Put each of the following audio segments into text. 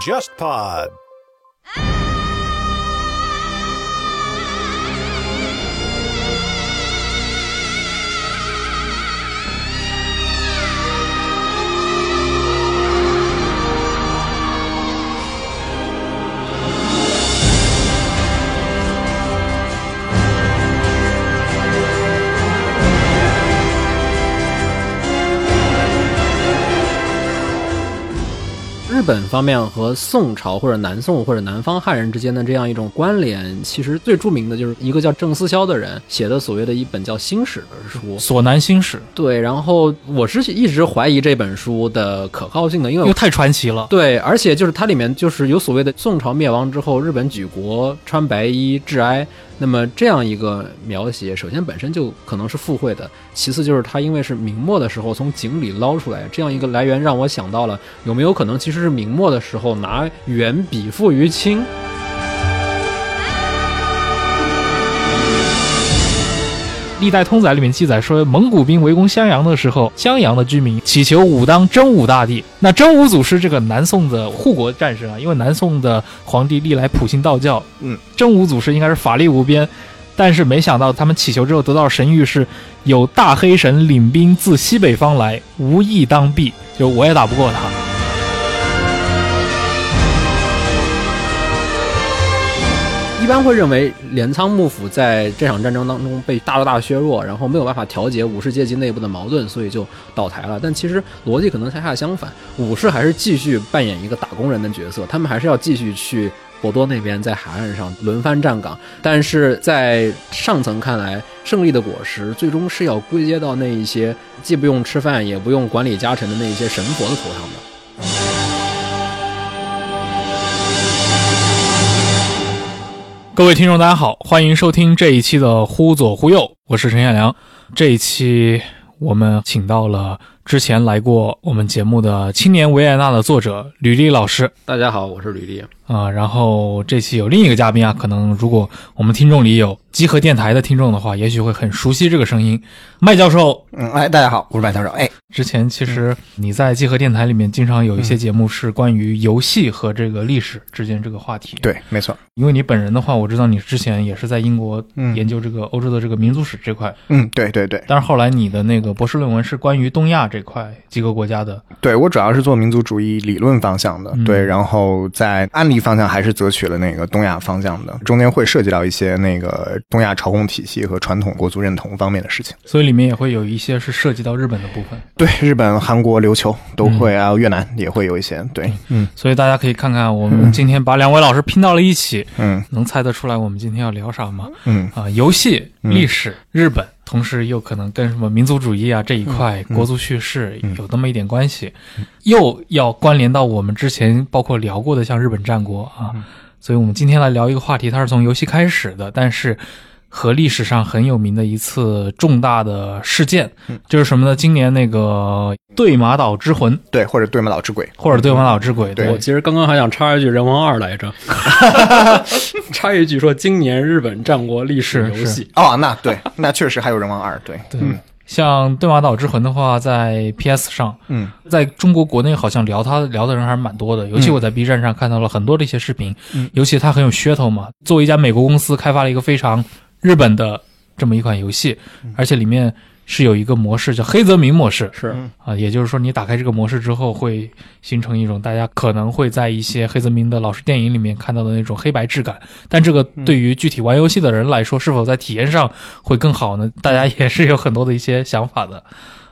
JustPod。日本方面和宋朝或者南宋或者南方汉人之间的这样一种关联，其实最著名的就是一个叫郑思肖的人写的所谓的一本叫《新史》的书。索南新史，对，然后我是一直怀疑这本书的可靠性的，因为因为太传奇了。对，而且就是它里面就是有所谓的宋朝灭亡之后，日本举国穿白衣致哀。那么这样一个描写，首先本身就可能是附会的，其次就是它因为是明末的时候从井里捞出来，这样一个来源让我想到了有没有可能其实是明末的时候拿元笔赋于清。历代通载里面记载说，蒙古兵围攻襄阳的时候，襄阳的居民祈求武当真武大帝。那真武祖师这个南宋的护国战神啊，因为南宋的皇帝历来普信道教，嗯，真武祖师应该是法力无边。但是没想到他们祈求之后得到神谕是，有大黑神领兵自西北方来，无意当避，就我也打不过他。一般会认为镰仓幕府在这场战争当中被大大削弱，然后没有办法调节武士阶级内部的矛盾，所以就倒台了。但其实逻辑可能恰恰相反，武士还是继续扮演一个打工人的角色，他们还是要继续去博多那边在海岸上轮番站岗。但是在上层看来，胜利的果实最终是要归结到那一些既不用吃饭也不用管理家臣的那一些神佛的头上的。各位听众，大家好，欢迎收听这一期的《忽左忽右》，我是陈彦良。这一期我们请到了之前来过我们节目的青年维也纳的作者吕丽老师大家好，我是吕丽。啊、然后这期有另一个嘉宾啊，可能如果我们听众里有集合电台的听众的话，也许会很熟悉这个声音，麦教授。嗯，哎，大家好，我是麦教授。哎，之前其实你在集合电台里面经常有一些节目是关于游戏和这个历史之间这个话题。对，没错。因为你本人的话，我知道你之前也是在英国嗯研究这个欧洲的这个民族史这块，嗯，对对对，但是后来你的那个博士论文是关于东亚这块几个国家的，对我主要是做民族主义理论方向的，嗯对，然后在案例方向还是择取了那个东亚方向的，中间会涉及到一些那个东亚朝贡体系和传统国族认同方面的事情。所以里面也会有一些是涉及到日本的部分。对，日本、韩国、琉球都会，还有越南也会有一些。对，嗯所以大家可以看看，我们今天把两位老师拼到了一起，嗯能猜得出来我们今天要聊啥吗？嗯啊，游戏、嗯历史、日本，同时又可能跟什么民族主义啊这一块、嗯。国族叙事嗯。有那么一点关系，又要关联到我们之前包括聊过的像日本战国啊，嗯。所以我们今天来聊一个话题，它是从游戏开始的，但是。和历史上很有名的一次重大的事件，嗯。就是什么呢？今年那个对马岛之魂，对，或者对马岛之鬼，或者对马岛之鬼，对。我其实刚刚还想插一句《人王二》来着，插一句说今年日本战国历史游戏，哦，那对，那确实还有人王二，对，对嗯。像对马岛之魂的话，在 PS 上，嗯。在中国国内好像聊它聊的人还是蛮多的，尤其我在 B 站上看到了很多的一些视频，嗯。尤其它很有噱头嘛。作为一家美国公司，开发了一个非常日本的这么一款游戏，嗯。而且里面是有一个模式叫黑泽明模式。是。嗯。啊，也就是说你打开这个模式之后，会形成一种大家可能会在一些黑泽明的老式电影里面看到的那种黑白质感，但这个对于具体玩游戏的人来说，是否在体验上会更好呢？大家也是有很多的一些想法的。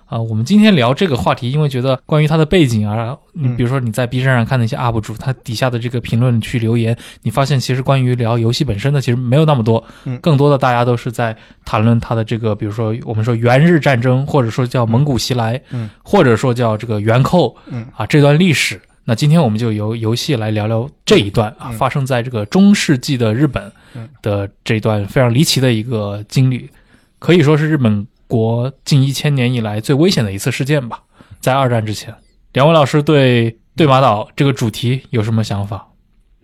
啊，我们今天聊这个话题，因为觉得关于它的背景啊，你嗯。比如说你在 B 站上看那些 UP 主，他底下的这个评论区留言，你发现其实关于聊游戏本身的其实没有那么多，嗯更多的大家都是在谈论它的这个，比如说我们说元日战争，或者说叫蒙古袭来，嗯，或者说叫这个元寇，嗯。啊这段历史。那今天我们就由游戏来聊聊这一段啊，嗯。发生在这个中世纪的日本嗯。的这一段非常离奇的一个经历，可以说是日本国近一千年以来最危险的一次事件吧。在二战之前，两位老师对对马岛这个主题有什么想法？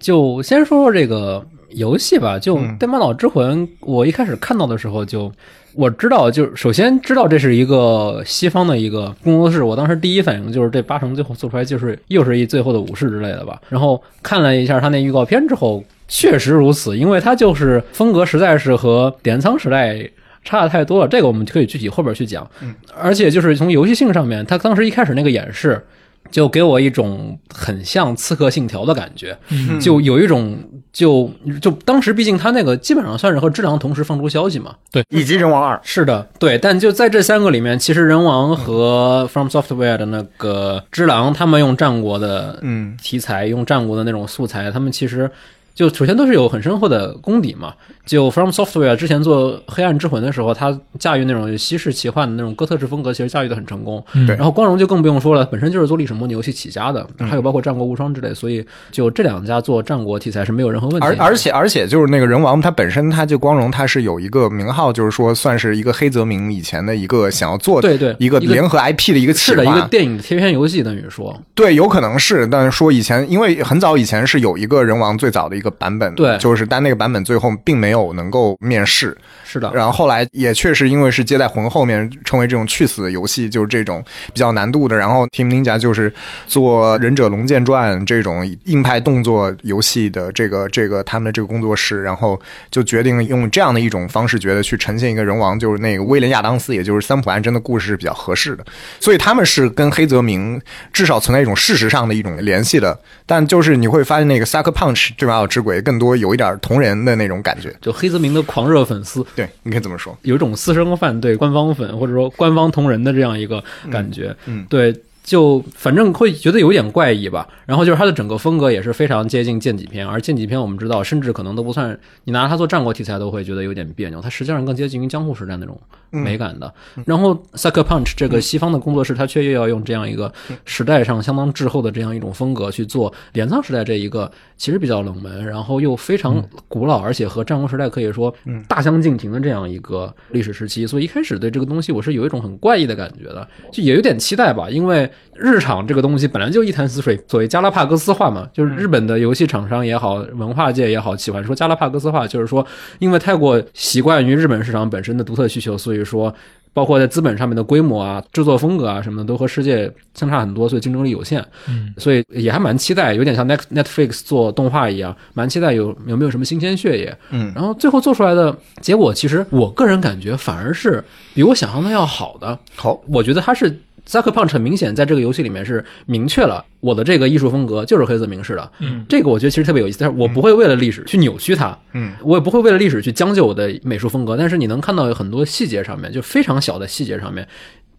就先说说这个游戏吧。就对《马岛之魂》，我一开始看到的时候就。我知道，就是首先知道这是一个西方的一个工作室，我当时第一反应就是这八成最后做出来就是又是一最后的武士之类的吧。然后看了一下他那预告片之后，确实如此，因为它就是风格实在是和镰仓时代差的太多了。这个我们可以具体后边去讲。嗯，而且就是从游戏性上面，他当时一开始那个演示。就给我一种很像《刺客信条》的感觉，嗯就有一种就就当时毕竟他那个基本上算是和质量同时放出消息嘛，对以及人王二，是的，对，但就在这三个里面，其实人王和 From Software 的那个只狼，他们用战国的嗯题材，用战国的那种素材，他们其实就首先都是有很深厚的功底嘛。就 From Software 之前做《黑暗之魂》的时候，他驾驭那种西式奇幻的那种哥特式风格，其实驾驭的很成功。嗯对然后光荣就更不用说了，本身就是做历史模拟游戏起家的，还有包括战国无双之类，所以就这两家做战国题材是没有任何问题。而而且而且就是那个人王，他本身他就光荣，他是有一个名号，就是说算是一个黑泽明以前的一个想要做对对一个联合 IP 的一个企是的，一划个电影的贴片游戏，等于说，对，有可能是，但是说以前，因为很早以前是有一个人王最早的一个版本，对就是但那个版本最后并没有能够面世，是的，然后后来也确实因为是接在魂后面成为这种去死的游戏，就是这种比较难度的，然后 Team Ninja 就是做忍者龙剑传这种硬派动作游戏的这个这个他们的这个工作室，然后就决定用这样的一种方式，觉得去呈现一个人王，就是那个威廉亚当斯，也就是三浦安真的故事是比较合适的，所以他们是跟黑泽明至少存在一种事实上的一种联系的，但就是你会发现那个 Sucker Punch 这把岛之鬼更多有一点同人的那种感觉，就黑泽明的狂热粉丝，对，你可以这么说。有一种私生饭对官方粉或者说官方同人的这样一个感觉，嗯对。就反正会觉得有点怪异吧，然后就是它的整个风格也是非常接近剑戟片，而剑戟片我们知道，甚至可能都不算，你拿它做战国题材都会觉得有点别扭，它实际上更接近于江户时代那种美感的。然后 Sucker Punch 这个西方的工作室，它却又要用这样一个时代上相当滞后的这样一种风格去做镰仓时代这一个其实比较冷门，然后又非常古老，而且和战国时代可以说大相径庭的这样一个历史时期。所以一开始对这个东西我是有一种很怪异的感觉的，就也有点期待吧，因为日常这个东西本来就一潭死水，所谓加拉帕戈斯化嘛，就是日本的游戏厂商也好，文化界也好，喜欢说加拉帕戈斯化，就是说因为太过习惯于日本市场本身的独特需求，所以说。包括在资本上面的规模啊、制作风格啊什么的，都和世界相差很多，所以竞争力有限。嗯，所以也还蛮期待，有点像 Net Netflix 做动画一样，蛮期待有有没有什么新鲜血液。嗯然后最后做出来的结果，其实我个人感觉反而是比我想象的要好的。好，我觉得它是 Sucker Punch 很明显在这个游戏里面是明确了我的这个艺术风格就是黑色明式的。嗯，这个我觉得其实特别有意思，但是我不会为了历史去扭曲它。嗯，我也不会为了历史去将就我的美术风格，但是你能看到有很多细节上面，就非常小的细节上面，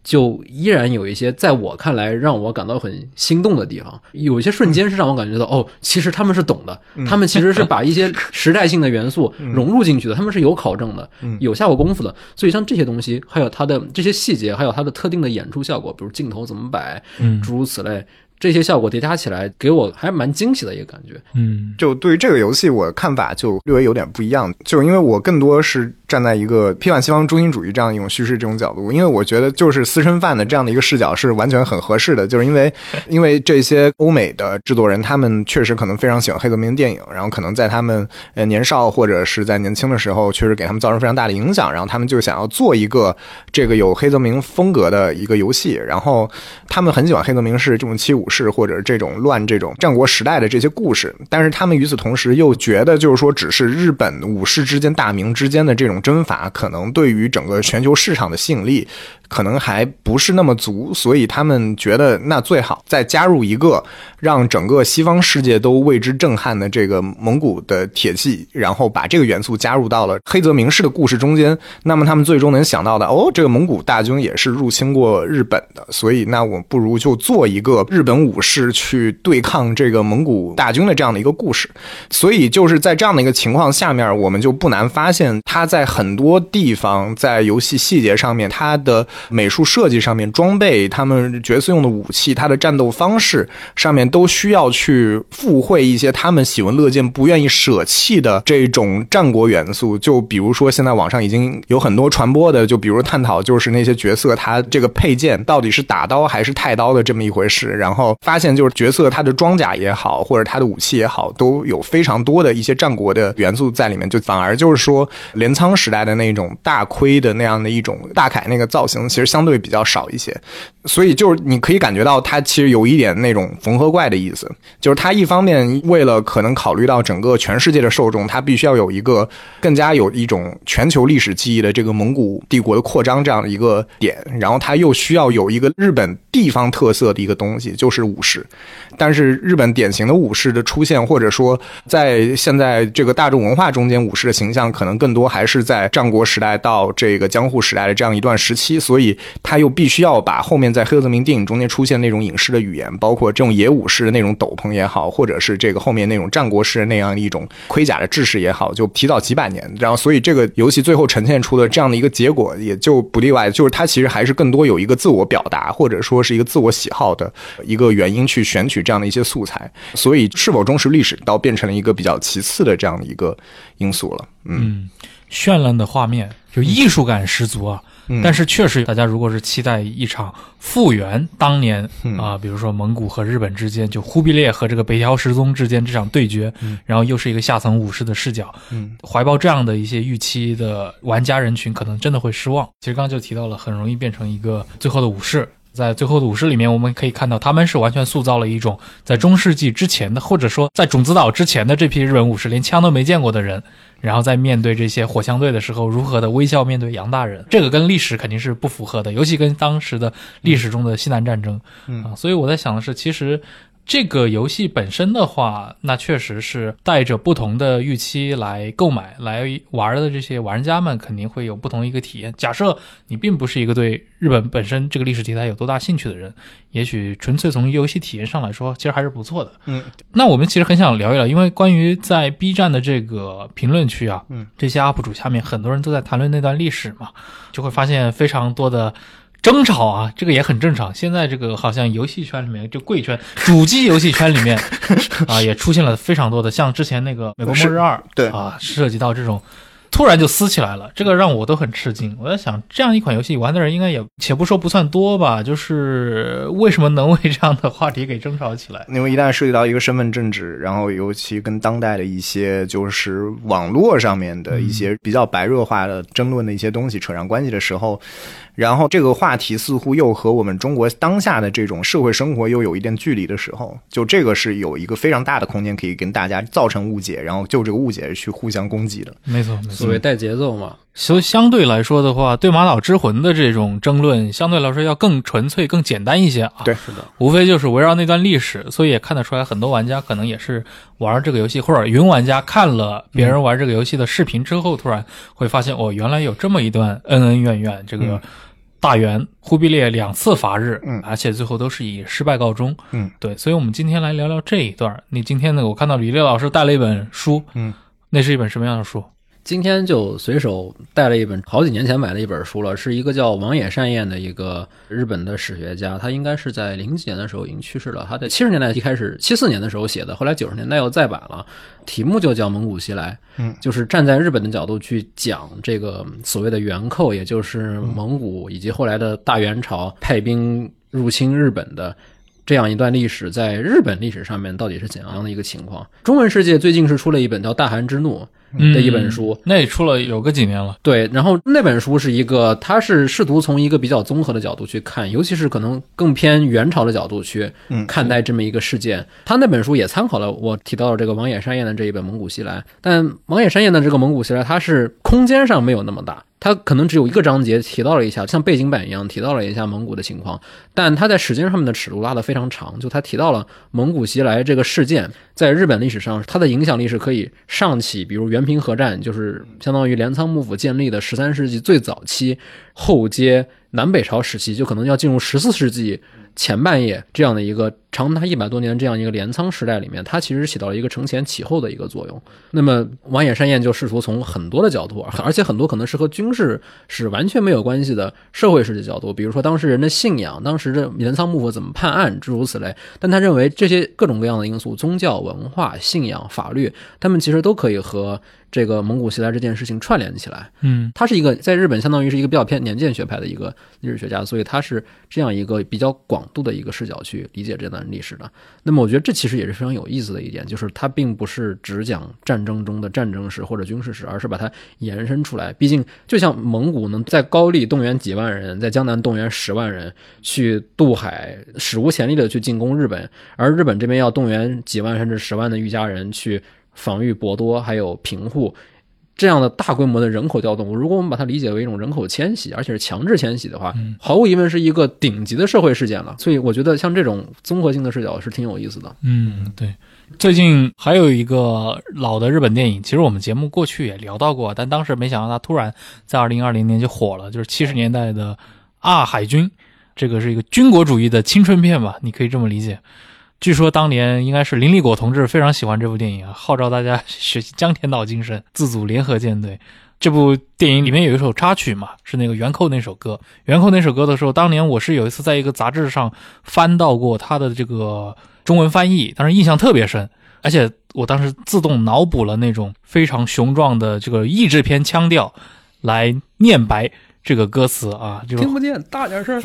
就依然有一些在我看来让我感到很心动的地方。有一些瞬间是让我感觉到，哦，其实他们是懂的，他们其实是把一些 时代性的元素融入进去的，他们是有考证的，有下过功夫的。所以像这些东西，还有它的这些细节，还有它的特定的演出效果，比如镜头怎么摆，嗯诸如此类。这些效果叠加起来，给我还蛮惊喜的一个感觉。嗯就对于这个游戏，我看法就略微有点不一样，就因为我更多是站在一个批判西方中心主义这样一种叙事这种角度，因为我觉得就是私生饭的这样的一个视角是完全很合适的，就是因为 因为这些欧美的制作人，他们确实可能非常喜欢黑泽明电影，然后可能在他们呃年少或者是在年轻的时候，确实给他们造成非常大的影响，然后他们就想要做一个这个有黑泽明风格的一个游戏，然后他们很喜欢黑泽明是这种七武士或者这种乱这种战国时代的这些故事，但是他们与此同时又觉得就是说，只是日本武士之间大名之间的这种征伐，可能对于整个全球市场的吸引力可能还不是那么足，所以他们觉得那最好再加入一个让整个西方世界都为之震撼的这个蒙古的铁骑，然后把这个元素加入到了黑泽明式的故事中间。那么他们最终能想到的，哦，这个蒙古大军也是入侵过日本的，所以那我不如就做一个日本武士去对抗这个蒙古大军的这样的一个故事。所以就是在这样的一个情况下面，我们就不难发现，他在很多地方在游戏细节上面，他的美术设计上面、装备、他们角色用的武器、他的战斗方式上面，都需要去附会一些他们喜闻乐见、不愿意舍弃的这种战国元素。就比如说，现在网上已经有很多传播的，就比如探讨就是那些角色他这个配件到底是打刀还是太刀的这么一回事。然后发现就是角色他的装甲也好，或者他的武器也好，都有非常多的一些战国的元素在里面，就反而就是说镰仓时代的那种大盔的那样的一种大铠那个造型，其实相对比较少一些。所以就是你可以感觉到它其实有一点那种缝合怪的意思，就是它一方面为了可能考虑到整个全世界的受众，它必须要有一个更加有一种全球历史记忆的这个蒙古帝国的扩张这样的一个点，然后它又需要有一个日本地方特色的一个东西，就是武士。但是日本典型的武士的出现，或者说在现在这个大众文化中间，武士的形象可能更多还是在战国时代到这个江户时代的这样一段时期，所以他又必须要把后面在黑泽明电影中间出现那种影视的语言，包括这种野武士的那种斗篷也好，或者是这个后面那种战国式的那样一种盔甲的制式也好，就提早几百年。然后，所以这个游戏最后呈现出的这样的一个结果，也就不例外，就是它其实还是更多有一个自我表达，或者说是一个自我喜好的一个原因去选取这样的一些素材。所以，是否忠实历史，倒变成了一个比较其次的这样的一个因素了。嗯，绚烂的画面，就艺术感十足啊。但是确实，大家如果是期待一场复原当年嗯。啊、比如说蒙古和日本之间，就忽必烈和这个北条时宗之间这场对决，然后又是一个下层武士的视角，嗯，怀抱这样的一些预期的玩家人群，可能真的会失望。其实刚刚就提到了，很容易变成一个最后的武士。在最后的武士里面，我们可以看到，他们是完全塑造了一种在中世纪之前的，或者说在种子岛之前的这批日本武士，连枪都没见过的人，然后在面对这些火枪队的时候，如何的微笑面对杨大人，这个跟历史肯定是不符合的，尤其跟当时的历史中的西南战争，嗯。啊，所以我在想的是，其实这个游戏本身的话，那确实是带着不同的预期来购买、来玩的这些玩家们肯定会有不同的一个体验。假设你并不是一个对日本本身这个历史题材有多大兴趣的人，也许纯粹从游戏体验上来说，其实还是不错的。嗯，那我们其实很想聊一聊，因为关于在 B 站的这个评论区啊，嗯，这些 UP 主下面很多人都在谈论那段历史嘛，就会发现非常多的。争吵啊，这个也很正常。现在这个好像游戏圈里面，就贵圈、主机游戏圈里面 啊，也出现了非常多的，像之前那个《美国末日二》对啊，涉及到这种突然就撕起来了，这个让我都很吃惊。我在想，这样一款游戏玩的人应该也，且不说不算多吧，就是为什么能为这样的话题给争吵起来？因为一旦涉及到一个身份政治，然后尤其跟当代的一些就是网络上面的一些比较白热化的争论的一些东西扯上关系的时候，然后这个话题似乎又和我们中国当下的这种社会生活又有一点距离的时候，就这个是有一个非常大的空间可以跟大家造成误解，然后就这个误解去互相攻击的。没错，没错。所谓带节奏嘛，所以相对来说的话，对马岛之魂的这种争论，相对来说要更纯粹、更简单一些啊。对是的，无非就是围绕那段历史，所以也看得出来，很多玩家可能也是玩这个游戏，或者云玩家看了别人玩这个游戏的视频之后，突然会发现，哦，原来有这么一段恩恩怨怨。这个嗯大元忽必烈两次伐日，嗯而且最后都是以失败告终。嗯，对，所以我们今天来聊聊这一段。你今天呢，我看到李烈老师带了一本书，嗯，那是一本什么样的书？今天就随手带了一本好几年前买的一本书了，是一个叫王野善彦的一个日本的史学家，他应该是在零几年的时候已经去世了。他在七十年代一开始，七四年的时候写的，后来九十年代又再版了，题目就叫《蒙古袭来》，嗯，就是站在日本的角度去讲这个所谓的元寇，也就是蒙古以及后来的大元朝派兵入侵日本的。这样一段历史，在日本历史上面到底是怎样的一个情况？中文世界最近是出了一本叫《大汗之怒》的一本书，嗯那也出了有个几年了。对，然后那本书是一个，他是试图从一个比较综合的角度去看，尤其是可能更偏元朝的角度去嗯看待这么一个事件。他那本书也参考了我提到的这个王野山彦的这一本《蒙古袭来》，但王野山彦的这个《蒙古袭来》，它是空间上没有那么大。它可能只有一个章节提到了一下，像背景板一样提到了一下蒙古的情况，但他在时间上面的尺度拉得非常长。就他提到了蒙古袭来这个事件，在日本历史上，它的影响力是可以上起，比如元平和战，就是相当于镰仓幕府建立的十三世纪最早期，后接南北朝时期，就可能要进入十四世纪前半叶这样的一个长达一百多年这样一个镰仓时代里面，它其实起到了一个承前启后的一个作用。那么王野山彦就试图从很多的角度，而且很多可能是和军事是完全没有关系的社会史的角度，比如说当时人的信仰，当时的镰仓幕府怎么判案，诸如此类。但他认为这些各种各样的因素，宗教、文化、信仰、法律，他们其实都可以和这个蒙古袭来这件事情串联起来。嗯他是一个在日本相当于是一个比较偏年鉴学派的一个历史学家，所以他是这样一个比较广度的一个视角去理解这段历史的。那么我觉得这其实也是非常有意思的一点，就是它并不是只讲战争中的战争史或者军事史，而是把它延伸出来。毕竟，就像蒙古能在高丽动员几万人，在江南动员十万人去渡海，史无前例的去进攻日本，而日本这边要动员几万甚至十万的御家人去防御博多还有平户。这样的大规模的人口调动，如果我们把它理解为一种人口迁徙，而且是强制迁徙的话，毫无疑问是一个顶级的社会事件了。所以我觉得像这种综合性的视角是挺有意思的。嗯，对。最近还有一个老的日本电影，其实我们节目过去也聊到过，但当时没想到它突然在二零二零年就火了，就是七十年代的《阿海军》，这个是一个军国主义的青春片吧，你可以这么理解。据说当年应该是林立果同志非常喜欢这部电影啊，号召大家学习江田岛精神，自组联合舰队。这部电影里面有一首插曲嘛，是那个元寇那首歌。元寇那首歌的时候，当年我是有一次在一个杂志上翻到过他的这个中文翻译，当时印象特别深，而且我当时自动脑补了那种非常雄壮的这个译制片腔调来念白这个歌词啊，就听不见，大点声。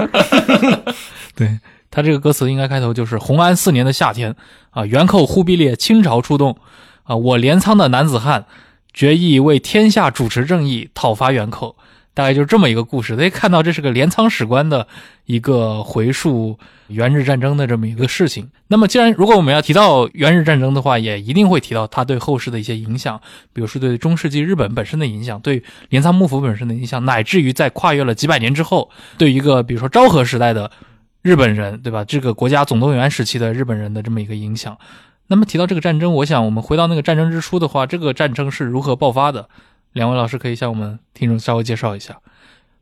对。他这个歌词应该开头就是“洪安四年的夏天，啊，元寇忽必烈倾巢出动，啊，我镰仓的男子汉决意为天下主持正义，讨伐元寇。”大概就是这么一个故事。大家看到这是个镰仓史官的一个回述元日战争的这么一个事情。那么，既然如果我们要提到元日战争的话，也一定会提到它对后世的一些影响，比如说对中世纪日本本身的影响，对镰仓幕府本身的影响，乃至于在跨越了几百年之后，对一个比如说昭和时代的。日本人对吧？这个国家总动员时期的日本人的这么一个影响。那么提到这个战争，我想我们回到那个战争之初的话，这个战争是如何爆发的？两位老师可以向我们听众稍微介绍一下。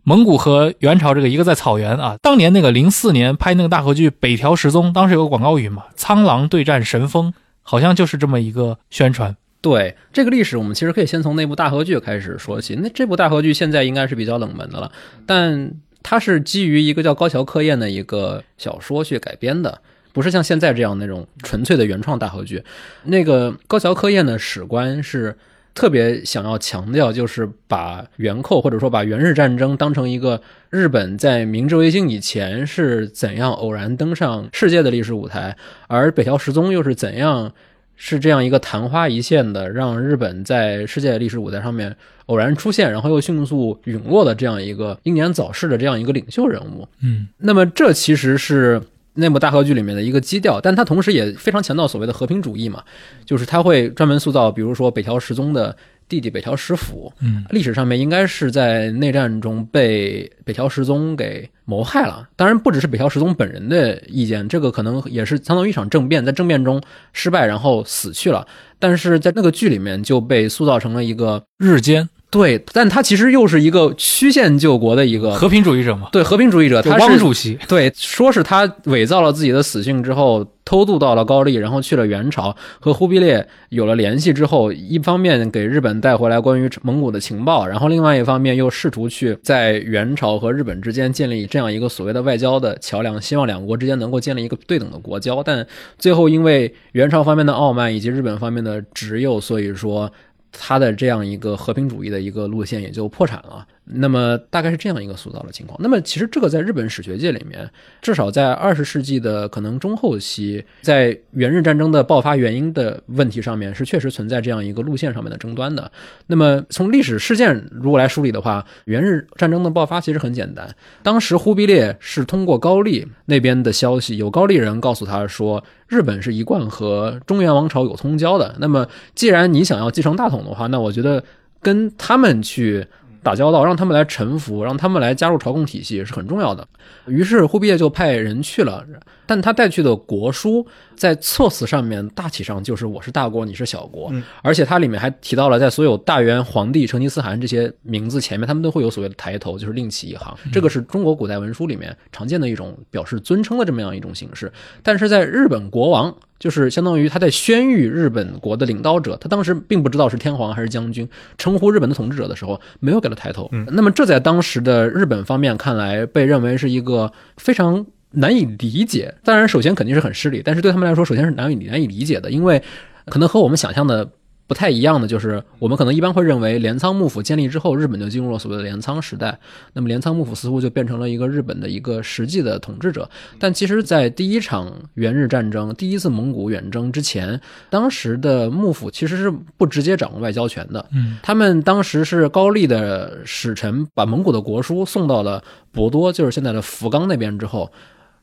蒙古和元朝这个一个在草原啊，当年那个零四年拍那个大合剧《北条时宗》，当时有个广告语嘛，“苍狼对战神风”，好像就是这么一个宣传。对这个历史，我们其实可以先从那部大合剧开始说起。那这部大合剧现在应该是比较冷门的了，但。它是基于一个叫高桥克彦的一个小说去改编的，不是像现在这样那种纯粹的原创大合剧。那个高桥克彦的史观是特别想要强调，就是把元寇或者说把元日战争当成一个日本在明治维新以前是怎样偶然登上世界的历史舞台，而北条时宗又是怎样。是这样一个昙花一现的，让日本在世界历史舞台上面偶然出现，然后又迅速陨落的这样一个英年早逝的这样一个领袖人物。嗯，那么这其实是那部大合剧里面的一个基调，但它同时也非常强调所谓的和平主义嘛，就是他会专门塑造，比如说北条时宗的。弟弟北条时辅，嗯，历史上面应该是在内战中被北条时宗给谋害了。当然，不只是北条时宗本人的意见，这个可能也是相当于一场政变，在政变中失败，然后死去了。但是在那个剧里面就被塑造成了一个日奸。对，但他其实又是一个曲线救国的一个和平主义者嘛？对，和平主义者，他是汪主席。对，说是他伪造了自己的死讯之后，偷渡到了高丽，然后去了元朝，和忽必烈有了联系之后，一方面给日本带回来关于蒙古的情报，然后另外一方面又试图去在元朝和日本之间建立这样一个所谓的外交的桥梁，希望两国之间能够建立一个对等的国交。但最后因为元朝方面的傲慢以及日本方面的执拗，所以说。他的这样一个和平主义的一个路线也就破产了。那么大概是这样一个塑造的情况。那么其实这个在日本史学界里面，至少在二十世纪的可能中后期，在元日战争的爆发原因的问题上面，是确实存在这样一个路线上面的争端的。那么从历史事件如果来梳理的话，元日战争的爆发其实很简单。当时忽必烈是通过高丽那边的消息，有高丽人告诉他说，日本是一贯和中原王朝有通交的。那么既然你想要继承大统的话，那我觉得跟他们去。打交道，让他们来臣服，让他们来加入朝贡体系是很重要的。于是忽必烈就派人去了，但他带去的国书在措辞上面大体上就是我是大国，你是小国，而且它里面还提到了在所有大元皇帝、成吉思汗这些名字前面，他们都会有所谓的抬头，就是另起一行。这个是中国古代文书里面常见的一种表示尊称的这么样一种形式。但是在日本国王。就是相当于他在宣谕日本国的领导者，他当时并不知道是天皇还是将军，称呼日本的统治者的时候，没有给他抬头。那么这在当时的日本方面看来，被认为是一个非常难以理解。当然，首先肯定是很失礼，但是对他们来说，首先是难以难以理解的，因为可能和我们想象的不太一样的就是，我们可能一般会认为镰仓幕府建立之后，日本就进入了所谓的镰仓时代。那么镰仓幕府似乎就变成了一个日本的一个实际的统治者。但其实，在第一场元日战争、第一次蒙古远征之前，当时的幕府其实是不直接掌握外交权的。嗯，他们当时是高丽的使臣把蒙古的国书送到了博多，就是现在的福冈那边之后，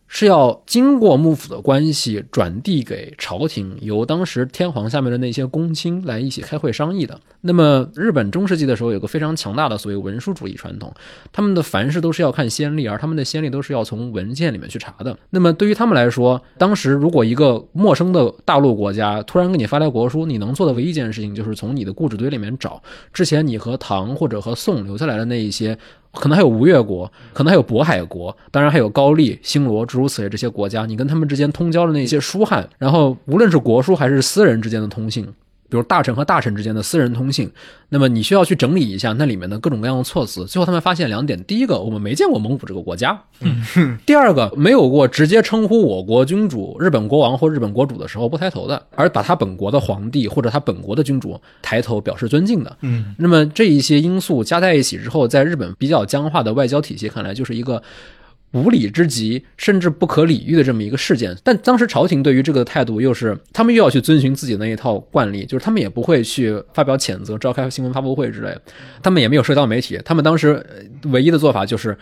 是要经过幕府的关系转递给朝廷，由当时天皇下面的那些公卿来一起开会商议的。那么日本中世纪的时候有个非常强大的所谓文书主义传统，他们的凡事都是要看先例，而他们的先例都是要从文件里面去查的。那么对于他们来说，当时如果一个陌生的大陆国家突然给你发来国书，你能做的唯一一件事情就是从你的故纸堆里面找之前你和唐或者和宋留下来的那一些。可能还有吴越国，可能还有渤海国，当然还有高丽、新罗诸如此类这些国家，你跟他们之间通交的那些书汉，然后无论是国书还是私人之间的通信，比如大臣和大臣之间的私人通信，那么你需要去整理一下那里面的各种各样的措辞。最后他们发现两点：第一个，我们没见过蒙古这个国家；第二个，没有过直接称呼我国君主日本国王或日本国主的时候不抬头的，而把他本国的皇帝或者他本国的君主抬头表示尊敬的。嗯，那么这一些因素加在一起之后，在日本比较僵化的外交体系看来，就是一个。无理之极，甚至不可理喻的这么一个事件，但当时朝廷对于这个态度又是，他们又要去遵循自己那一套惯例，就是他们也不会去发表谴责、召开新闻发布会之类的，他们也没有社交媒体，他们当时呃唯一的做法就是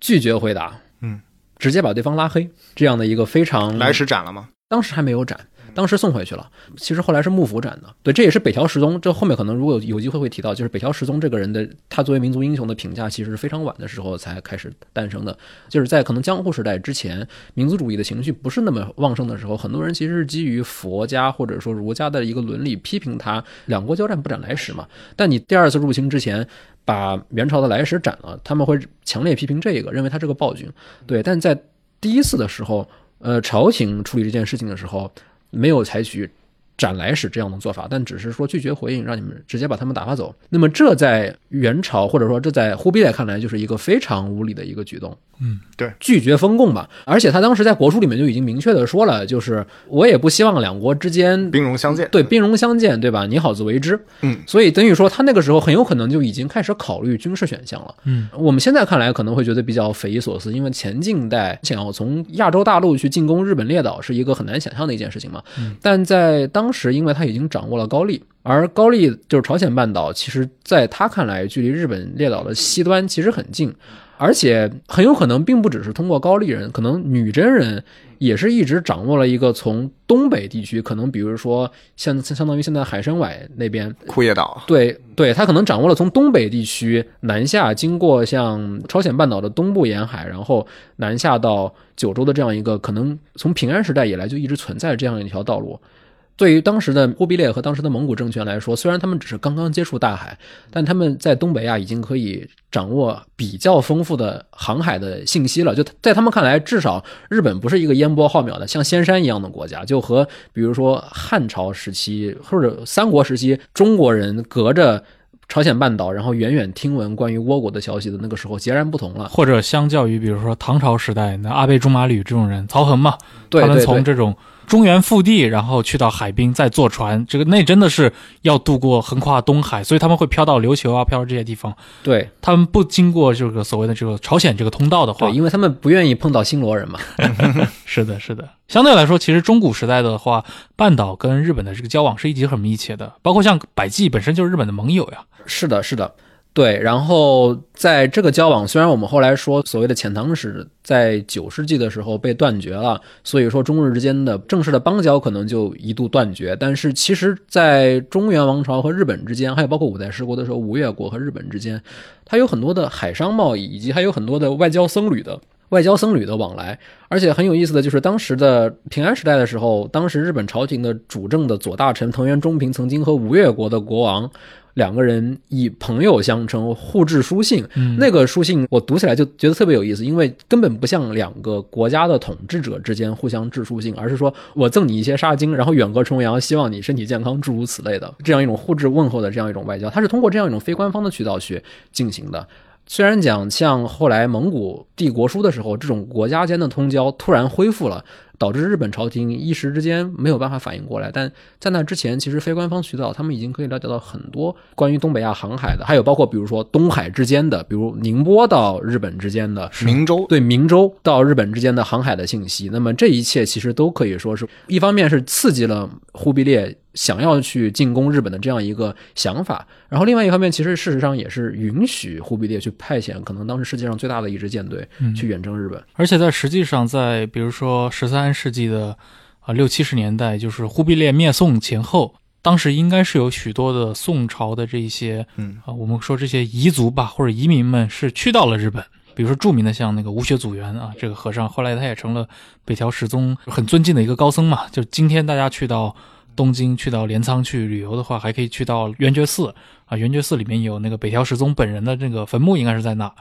拒绝回答，嗯，直接把对方拉黑，这样的一个非常来时斩了吗？当时还没有斩，当时送回去了。其实后来是幕府斩的。对，这也是北条时宗。这后面可能如果有有机会会提到，就是北条时宗这个人的他作为民族英雄的评价，其实是非常晚的时候才开始诞生的。就是在可能江户时代之前，民族主义的情绪不是那么旺盛的时候，很多人其实是基于佛家或者说儒家的一个伦理批评他两国交战不斩来使嘛。但你第二次入侵之前。把元朝的来使斩了，他们会强烈批评这个，认为他是个暴君。对，但在第一次的时候，呃，朝廷处理这件事情的时候，没有采取斩来使这样的做法，但只是说拒绝回应，让你们直接把他们打发走。那么这在元朝或者说这在忽必烈看来，就是一个非常无理的一个举动。嗯，对，拒绝封贡吧。而且他当时在国书里面就已经明确的说了，就是我也不希望两国之间兵戎相见。对兵戎相见，对吧？你好自为之。嗯，所以等于说他那个时候很有可能就已经开始考虑军事选项了。嗯，我们现在看来可能会觉得比较匪夷所思，因为前近代想要从亚洲大陆去进攻日本列岛是一个很难想象的一件事情嘛。嗯，但在当时，因为他已经掌握了高丽。而高丽就是朝鲜半岛，其实在他看来，距离日本列岛的西端其实很近，而且很有可能并不只是通过高丽人，可能女真人也是一直掌握了一个从东北地区，可能比如说像相当于现在海参崴那边，库页岛，对对，他可能掌握了从东北地区南下，经过像朝鲜半岛的东部沿海，然后南下到九州的这样一个可能从平安时代以来就一直存在这样一条道路。对于当时的忽必烈和当时的蒙古政权来说，虽然他们只是刚刚接触大海，但他们在东北亚已经可以掌握比较丰富的航海的信息了。就在他们看来，至少日本不是一个烟波浩渺的像仙山一样的国家，就和比如说汉朝时期或者三国时期中国人隔着。朝鲜半岛，然后远远听闻关于倭国的消息的那个时候截然不同了。或者相较于比如说唐朝时代，那阿倍仲麻吕这种人，曹恒嘛，他们从这种中原腹地，然后去到海滨，再坐船，这个那真的是要渡过横跨东海，所以他们会漂到琉球啊，漂到这些地方。对他们不经过这个所谓的这个朝鲜这个通道的话对，，因为他们不愿意碰到新罗人嘛。是的，是的。相对来说，其实中古时代的话，半岛跟日本的这个交往是一直很密切的，包括像百济本身就是日本的盟友呀。是的，是的，对。然后在这个交往，虽然我们后来说所谓的遣唐使在九世纪的时候被断绝了，所以说中日之间的正式的邦交可能就一度断绝。但是其实，在中原王朝和日本之间，还有包括五代十国的时候，吴越国和日本之间，它有很多的海商贸易，以及还有很多的外交僧侣的。外交僧侣的往来，而且很有意思的就是，当时的平安时代的时候，当时日本朝廷的主政的左大臣藤原忠平曾经和吴越国的国王两个人以朋友相称，互致书信。嗯那个书信我读起来就觉得特别有意思，因为根本不像两个国家的统治者之间互相致书信，而是说我赠你一些纱巾，然后远隔重洋，希望你身体健康，诸如此类的这样一种互致问候的这样一种外交，它是通过这样一种非官方的渠道去进行的。虽然讲像后来蒙古帝国书的时候，这种国家间的通交突然恢复了，导致日本朝廷一时之间没有办法反应过来。但在那之前，其实非官方渠道他们已经可以了解到很多关于东北亚航海的，还有包括比如说东海之间的，比如宁波到日本之间的明州对明州到日本之间的航海的信息。那么这一切其实都可以说是一方面是刺激了忽必烈想要去进攻日本的这样一个想法，然后另外一方面，其实事实上也是允许忽必烈去派遣可能当时世界上最大的一支舰队去远征日本。而且在实际上，在比如说十三世纪的啊六七十年代，就是忽必烈灭宋前后，当时应该是有许多的宋朝的这些嗯啊，我们说这些彝族吧或者移民们是去到了日本。比如说著名的像那个吴学祖元啊，这个和尚后来他也成了北条时宗很尊敬的一个高僧嘛。就今天大家去到东京、去到镰仓去旅游的话，还可以去到圆觉寺啊。圆觉寺里面有那个北条时宗本人的这个坟墓，应该是在那。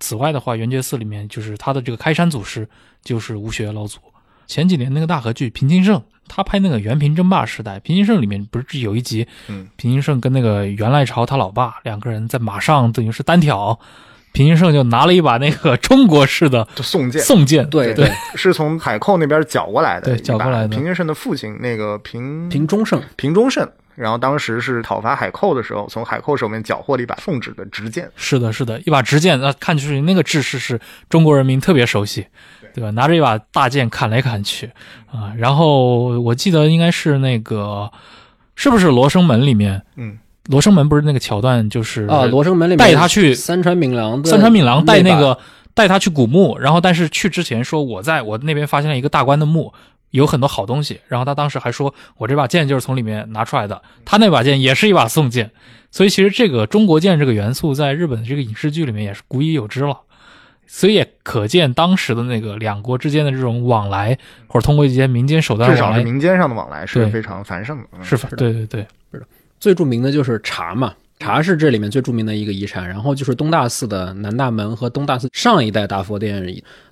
此外的话，圆觉寺里面就是他的这个开山祖师就是吴学老祖。前几年那个大河剧《平津盛》，他拍那个元平争霸时代，《平津盛》里面不是有一集，嗯，平津盛跟那个源赖朝他老爸两个人在马上等于是单挑，平津盛就拿了一把那个中国式的就宋剑，宋剑，对对，是从海寇那边缴过来的，对缴过来的。平津盛的父亲那个平平中盛，平中盛，然后当时是讨伐海寇的时候，从海寇手里面缴获了一把宋制的直剑。是的，是的，一把直剑，那看去那个制式是中国人民特别熟悉，对吧？拿着一把大剑砍来砍去啊。然后我记得应该是那个，是不是《罗生门》里面？嗯，《罗生门》不是那个桥段，就是啊，罗生门里面带他去三川敏郎三川敏郎带那个带他去古墓，然后但是去之前说我在我那边发现了一个大官的墓，有很多好东西，然后他当时还说我这把剑就是从里面拿出来的，他那把剑也是一把宋剑，所以其实这个中国剑这个元素在日本的这个影视剧里面也是古已有之了。所以也可见当时的那个两国之间的这种往来，或者通过一些民间手段至少是往来，民间上的往来是非常繁盛的。嗯是吧？是的对对对，最著名的就是茶嘛，茶是这里面最著名的一个遗产。然后就是东大寺的南大门和东大寺上一代大佛殿，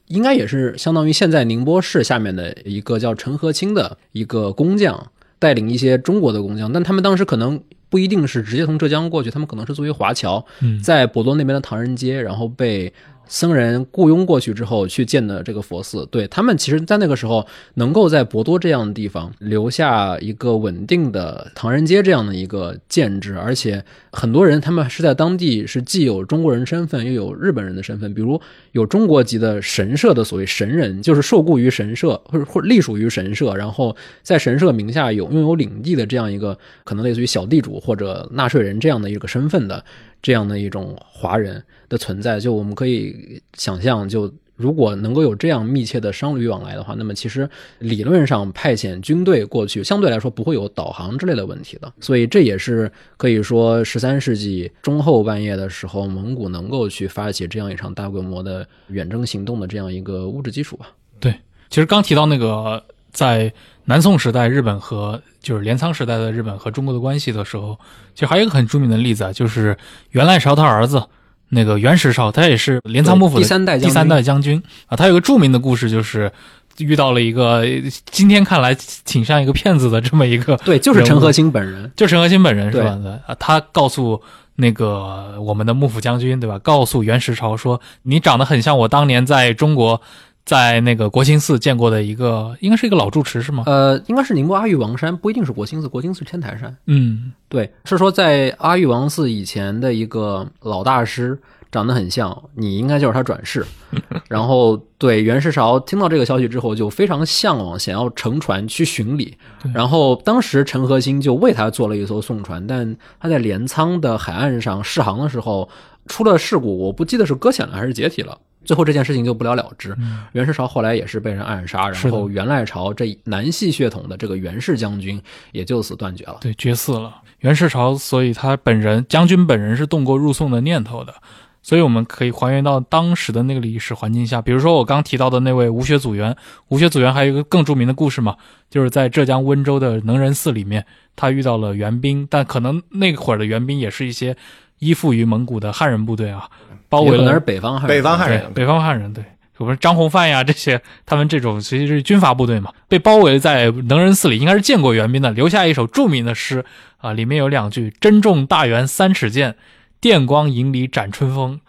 应该也是相当于现在宁波市下面的一个叫陈和清的一个工匠，带领一些中国的工匠，但他们当时可能。不一定是直接从浙江过去，他们可能是作为华侨，嗯，在博多那边的唐人街，然后被僧人雇佣过去之后去建的这个佛寺。对他们，其实，在那个时候能够在博多这样的地方留下一个稳定的唐人街这样的一个建制，而且很多人他们是在当地是既有中国人身份又有日本人的身份，比如有中国籍的神社的所谓神人，就是受雇于神社或者或隶属于神社，然后在神社名下有拥有领地的这样一个可能类似于小地主或者纳税人这样的一个身份的这样的一种华人的存在，就我们可以想象，就如果能够有这样密切的商旅往来的话，那么其实理论上派遣军队过去，相对来说不会有导航之类的问题的。所以这也是可以说十三世纪中后半叶的时候，蒙古能够去发起这样一场大规模的远征行动的这样一个物质基础吧。对其实刚提到那个在南宋时代日本和就是镰仓时代的日本和中国的关系的时候，其实还有一个很著名的例子啊，就是源赖朝他儿子那个源实朝，他也是镰仓幕府的第三代将军第三代将军啊。他有个著名的故事，就是遇到了一个今天看来挺像一个骗子的这么一个，对，就是陈和清本人。就陈和新本人是吧？对啊，他告诉那个我们的幕府将军对吧？告诉袁实朝说，你长得很像我当年在中国。在那个国清寺见过的一个，应该是一个老住持是吗？呃，应该是宁波阿育王山，不一定是国清寺，国清寺是天台山。嗯，对，是说在阿育王寺以前的一个老大师，长得很像，你应该就是他转世。然后对袁世韶听到这个消息之后，就非常向往，想要乘船去巡礼。然后当时陈和兴就为他做了一艘宋船，但他在镰仓的海岸上试航的时候出了事故，我不记得是搁浅了还是解体了。最后这件事情就不了了之。袁世朝后来也是被人暗杀，然后袁赖朝这南系血统的这个袁氏将军也就此断绝了。对，绝嗣了。袁世朝，所以他本人将军本人是动过入宋的念头的，所以我们可以还原到当时的那个历史环境下。比如说我刚提到的那位吴学祖元，吴学祖元还有一个更著名的故事嘛，就是在浙江温州的能仁寺里面，他遇到了援兵，但可能那会儿的援兵也是一些依附于蒙古的汉人部队啊，包围也可能是北方汉人，北方汉人，北方汉人，对，我们张弘范呀这些，他们这种其实是军阀部队嘛，被包围在能仁寺里，应该是见过援兵的，留下一首著名的诗啊，里面有两句“珍重大元三尺剑，电光银里斩春风”，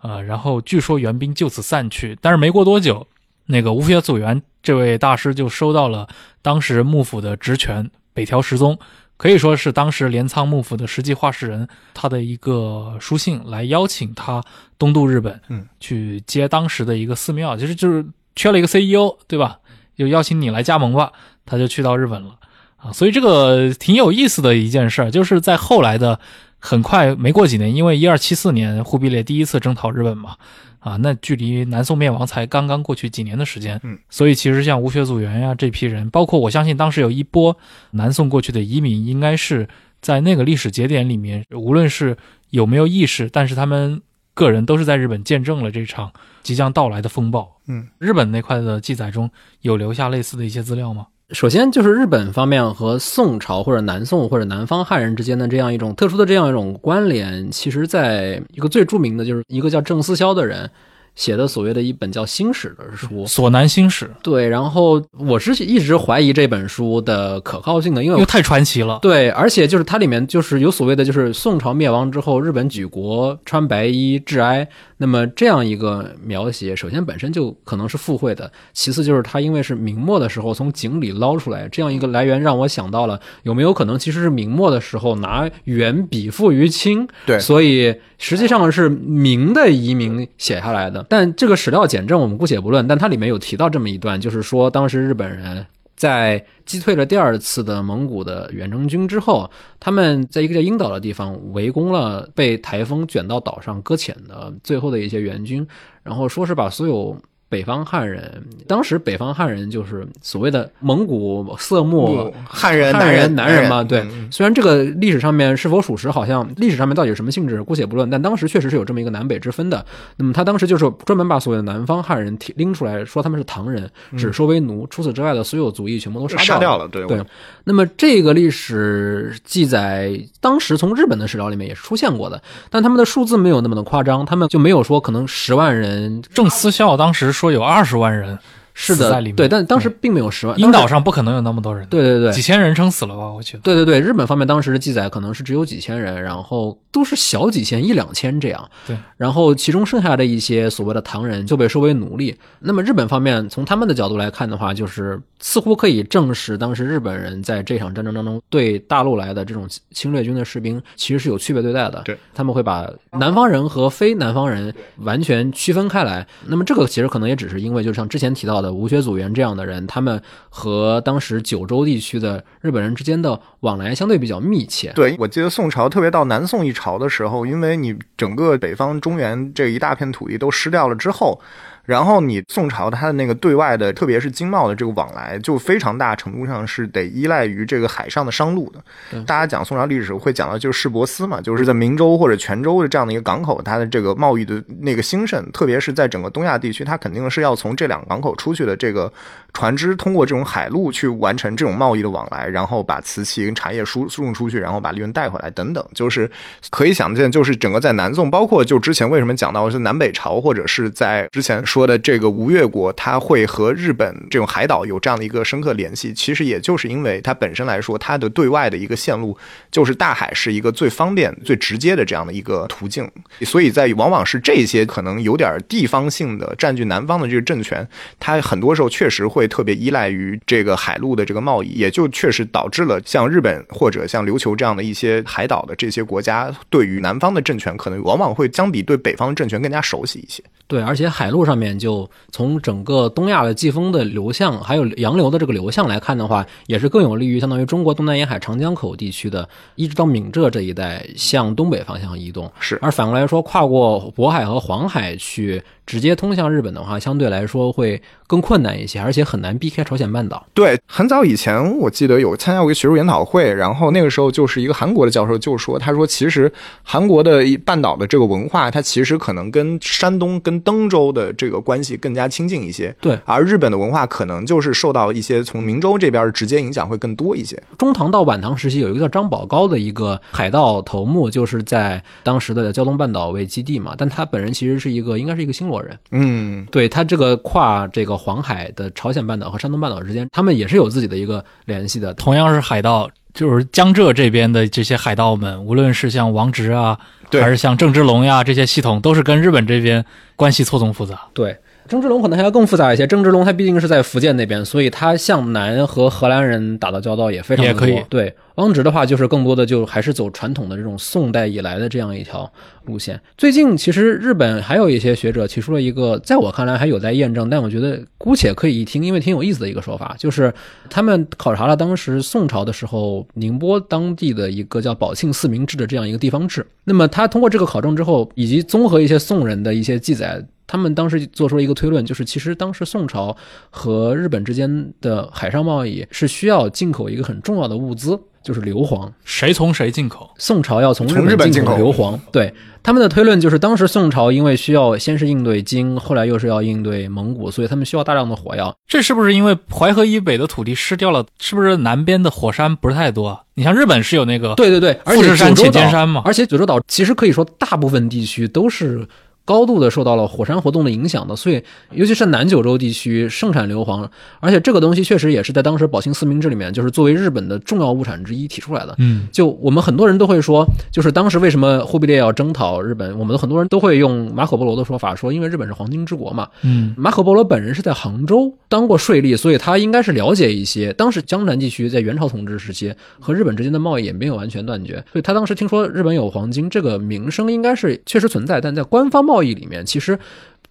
啊，然后据说援兵就此散去，但是没过多久，那个吴学祖元这位大师就收到了当时幕府的职权北条时宗，可以说是当时镰仓幕府的实际话事人，他的一个书信来邀请他东渡日本，嗯，去接当时的一个寺庙，其实就是缺了一个 CEO，对吧？就邀请你来加盟吧，他就去到日本了啊。所以这个挺有意思的一件事儿，就是在后来的很快没过几年，因为一二七四年忽必烈第一次征讨日本嘛，啊，那距离南宋灭亡才刚刚过去几年的时间，嗯，所以其实像吴学祖元呀这批人，包括我相信当时有一波南宋过去的移民，应该是在那个历史节点里面，无论是有没有意识，但是他们个人都是在日本见证了这场即将到来的风暴。嗯，日本那块的记载中有留下类似的一些资料吗？首先就是日本方面和宋朝或者南宋或者南方汉人之间的这样一种特殊的这样一种关联，其实在一个最著名的就是一个叫郑思肖的人写的所谓的一本叫《新史》的书。索南新史，对，然后我是一直怀疑这本书的可靠性的，因为因为太传奇了。对，而且就是它里面就是有所谓的，就是宋朝灭亡之后，日本举国穿白衣致哀，那么这样一个描写，首先本身就可能是附会的，其次就是它因为是明末的时候从井里捞出来，这样一个来源让我想到了有没有可能其实是明末的时候拿元笔附于清，对所以实际上是明的移民写下来的。但这个史料简证我们姑且不论，但它里面有提到这么一段，就是说当时日本人。在击退了第二次的蒙古的远征军之后，他们在一个叫英岛的地方围攻了被台风卷到岛上搁浅的最后的一些援军，然后说是把所有北方汉人，当时北方汉人就是所谓的蒙古色目汉人、汉人男男人嘛，对嗯。虽然这个历史上面是否属实，好像历史上面到底是什么性质，姑且不论，但当时确实是有这么一个南北之分的。那么他当时就是专门把所谓的南方汉人提拎出来说他们是唐人，只收为奴，除此之外的所有族裔全部都杀掉了。杀掉了，对对那么这个历史记载，当时从日本的史料里面也是出现过的，但他们的数字没有那么的夸张，他们就没有说可能十万人郑思孝当时说说有二十万人是的对，但当时并没有十万。樱岛，上不可能有那么多人，对对对，几千人撑死了吧？我觉得。对对对，日本方面当时的记载可能是只有几千人，然后都是小几千、一两千这样。对，然后其中剩下的一些所谓的唐人就被收为奴隶。那么日本方面从他们的角度来看的话，就是似乎可以证实当时日本人在这场战争当中对大陆来的这种侵略军的士兵其实是有区别对待的。对，他们会把南方人和非南方人完全区分开来。那么这个其实可能也只是因为，就像之前提到的吴学祖元这样的人，他们和当时九州地区的日本人之间的往来相对比较密切。对，我记得宋朝，特别到南宋一朝的时候，因为你整个北方中原这一大片土地都失掉了之后，然后你宋朝它的那个对外的，特别是经贸的这个往来，就非常大程度上是得依赖于这个海上的商路的。大家讲宋朝历史会讲到，就是市舶司嘛，就是在明州或者泉州的这样的一个港口，它的这个贸易的那个兴盛，特别是在整个东亚地区，它肯定是要从这两个港口出去的这个船只，通过这种海路去完成这种贸易的往来，然后把瓷器跟茶叶输输送出去，然后把利润带回来等等，就是可以想见，就是整个在南宋，包括就之前为什么讲到是南北朝，或者是在之前说的这个吴越国，它会和日本这种海岛有这样的一个深刻联系，其实也就是因为它本身来说，它的对外的一个线路就是大海是一个最方便、最直接的这样的一个途径，所以在往往是这些可能有点地方性的占据南方的这个政权，它很多时候确实会特别依赖于这个海陆的这个贸易，也就确实导致了像日本或者像琉球这样的一些海岛的这些国家，对于南方的政权可能往往会相比对北方政权更加熟悉一些。对，而且海路上面就从整个东亚的季风的流向，还有洋流的这个流向来看的话，也是更有利于相当于中国东南沿海长江口地区的，一直到闽浙这一带向东北方向移动。是而反过来说，跨过渤海和黄海去直接通向日本的话，相对来说会更困难一些，而且很难避开朝鲜半岛。对，很早以前我记得有参加过一个学术研讨会，然后那个时候就是一个韩国的教授就说，他说其实韩国的半岛的这个文化，它其实可能跟山东、跟登州的这个关系更加亲近一些。对，而日本的文化可能就是受到一些从明州这边直接影响会更多一些。中唐到晚唐时期，有一个叫张宝高的一个海盗头目，就是在当时的胶东半岛为基地嘛，但他本人其实是一个应该是一个新罗人。嗯，对他这个跨这个黄海的朝鲜半岛和山东半岛之间，他们也是有自己的一个联系的。同样是海盗，就是江浙这边的这些海盗们，无论是像王直啊，对还是像郑芝龙呀这些系统，都是跟日本这边关系错综复杂。对，郑芝龙可能还要更复杂一些。郑芝龙他毕竟是在福建那边，所以他向南和荷兰人打的交道也非常的多。也可以对，汪直的话就是更多的就还是走传统的这种宋代以来的这样一条路线。最近其实日本还有一些学者提出了一个，在我看来还有待验证，但我觉得姑且可以一听，因为挺有意思的一个说法，就是他们考察了当时宋朝的时候宁波当地的一个叫宝庆四明制的这样一个地方志。那么他通过这个考证之后，以及综合一些宋人的一些记载。他们当时做出了一个推论，就是其实当时宋朝和日本之间的海上贸易是需要进口一个很重要的物资，就是硫磺。谁从谁进口？宋朝要从从日本进口硫磺。对他们的推论就是，当时宋朝因为需要先是应对金，后来又是要应对蒙古，所以他们需要大量的火药。这是不是因为淮河以北的土地失掉了？是不是南边的火山不是太多啊？你像日本是有那个对对对，而富士山、且九州岛，浅间山嘛，而且九州岛其实可以说大部分地区都是。高度的受到了火山活动的影响的，所以尤其是南九州地区盛产硫磺，而且这个东西确实也是在当时宝庆四明治里面，就是作为日本的重要物产之一提出来的。嗯，就我们很多人都会说，就是当时为什么忽必烈要征讨日本，我们很多人都会用马可波罗的说法说，因为日本是黄金之国嘛。嗯，马可波罗本人是在杭州当过税吏，所以他应该是了解一些当时江南地区在元朝统治时期和日本之间的贸易也没有完全断绝，所以他当时听说日本有黄金这个名声应该是确实存在，但在官方贸贸易里面其实。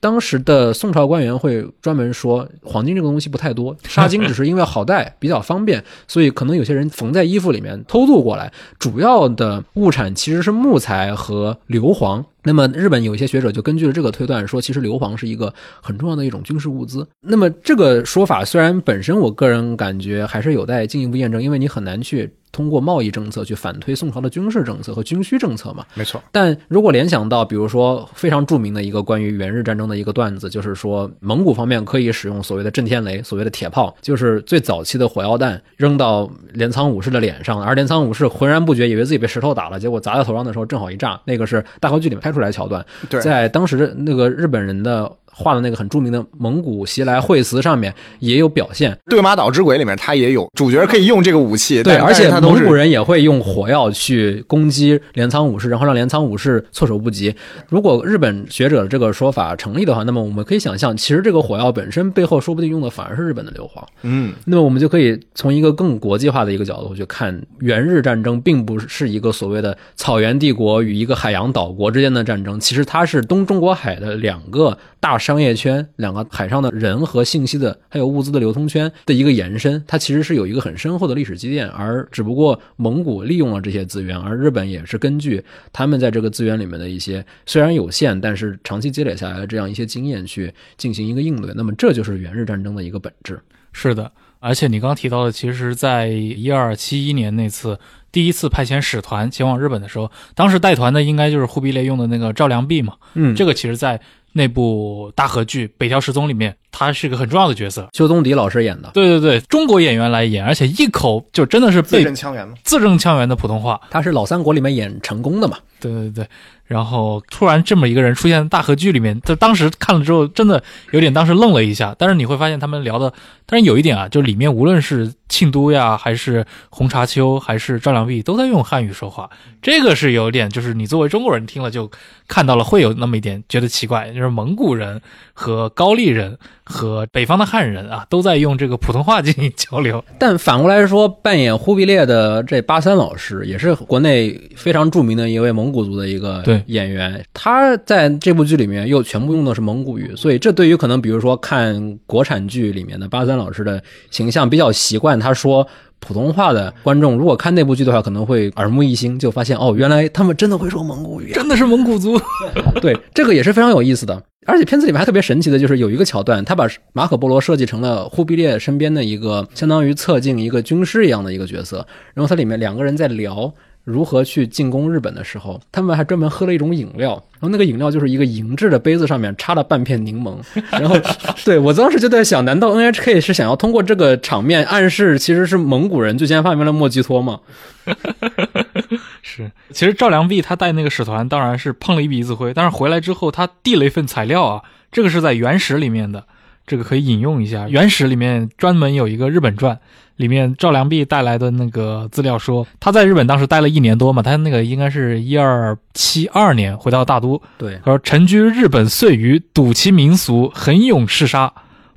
当时的宋朝官员会专门说，黄金这个东西不太多，纱巾只是因为好带比较方便，所以可能有些人缝在衣服里面偷渡过来。主要的物产其实是木材和硫磺。那么日本有些学者就根据了这个推断说，其实硫磺是一个很重要的一种军事物资。那么这个说法虽然本身我个人感觉还是有待进一步验证，因为你很难去通过贸易政策去反推宋朝的军事政策和军需政策嘛。没错，但如果联想到，比如说非常著名的一个关于元日战争的一个段子，就是说蒙古方面可以使用所谓的震天雷，所谓的铁炮，就是最早期的火药弹扔到镰仓武士的脸上，而镰仓武士浑然不觉，以为自己被石头打了，结果砸在头上的时候正好一炸。那个是大河剧里面拍出来的桥段，对，在当时那个日本人的。画的那个很著名的蒙古袭来会词上面也有表现，对马岛之鬼里面它也有主角可以用这个武器，对，而且蒙古人也会用火药去攻击镰仓武士，然后让镰仓武士措手不及。如果日本学者的这个说法成立的话，那么我们可以想象，其实这个火药本身背后说不定用的反而是日本的硫磺。嗯，那么我们就可以从一个更国际化的一个角度去看，元日战争并不是一个所谓的草原帝国与一个海洋岛国之间的战争，其实它是东中国海的两个大商业圈，两个海上的人和信息的还有物资的流通圈的一个延伸，它其实是有一个很深厚的历史积淀，而只不过蒙古利用了这些资源，而日本也是根据他们在这个资源里面的一些虽然有限，但是长期积累下来的这样一些经验去进行一个应对，那么这就是元日战争的一个本质。是的，而且你刚刚提到的，其实，在一二七一年那次第一次派遣使团前往日本的时候，当时带团的应该就是忽必烈用的那个赵良弼嘛。嗯这个其实，在那部大河剧《北条时宗》里面，他是个很重要的角色。邱宗迪老师演的，对对对，中国演员来演，而且一口就真的是字正腔圆嘛。字正腔圆的普通话。他是老三国里面演成功的嘛？对对对，然后突然这么一个人出现在大河剧里面，他当时看了之后，真的有点当时愣了一下。但是你会发现他们聊的，但是有一点啊，就里面无论是庆都呀，还是红茶丘，还是赵良弼，都在用汉语说话。这个是有点，就是你作为中国人听了就看到了，会有那么一点觉得奇怪，就是蒙古人和高丽人和北方的汉人啊，都在用这个普通话进行交流。但反过来说，扮演忽必烈的这巴三老师也是国内非常著名的一位蒙古族的一个对演员，他在这部剧里面又全部用的是蒙古语，所以这对于可能比如说看国产剧里面的巴三老师的形象比较习惯他说普通话的观众，如果看那部剧的话，可能会耳目一新，就发现哦，原来他们真的会说蒙古语啊。真的是蒙古族，对，这个也是非常有意思的。而且片子里面还特别神奇的，就是有一个桥段，他把马可波罗设计成了忽必烈身边的一个相当于侧镜一个军师一样的一个角色。然后它里面两个人在聊如何去进攻日本的时候，他们还专门喝了一种饮料，然后那个饮料就是一个银质的杯子，上面插了半片柠檬。然后，对我当时就在想，难道 NHK 是想要通过这个场面暗示其实是蒙古人最先发明了莫吉托吗？是，其实赵良弼他带那个使团当然是碰了一鼻子灰，但是回来之后他递了一份材料啊，这个是在原始里面的。这个可以引用一下，《原始》里面专门有一个日本传，里面赵良弼带来的那个资料说，他在日本当时待了一年多嘛，他那个应该是一二七二年回到大都，对，他说臣居日本岁余，睹其民俗，横勇嗜杀，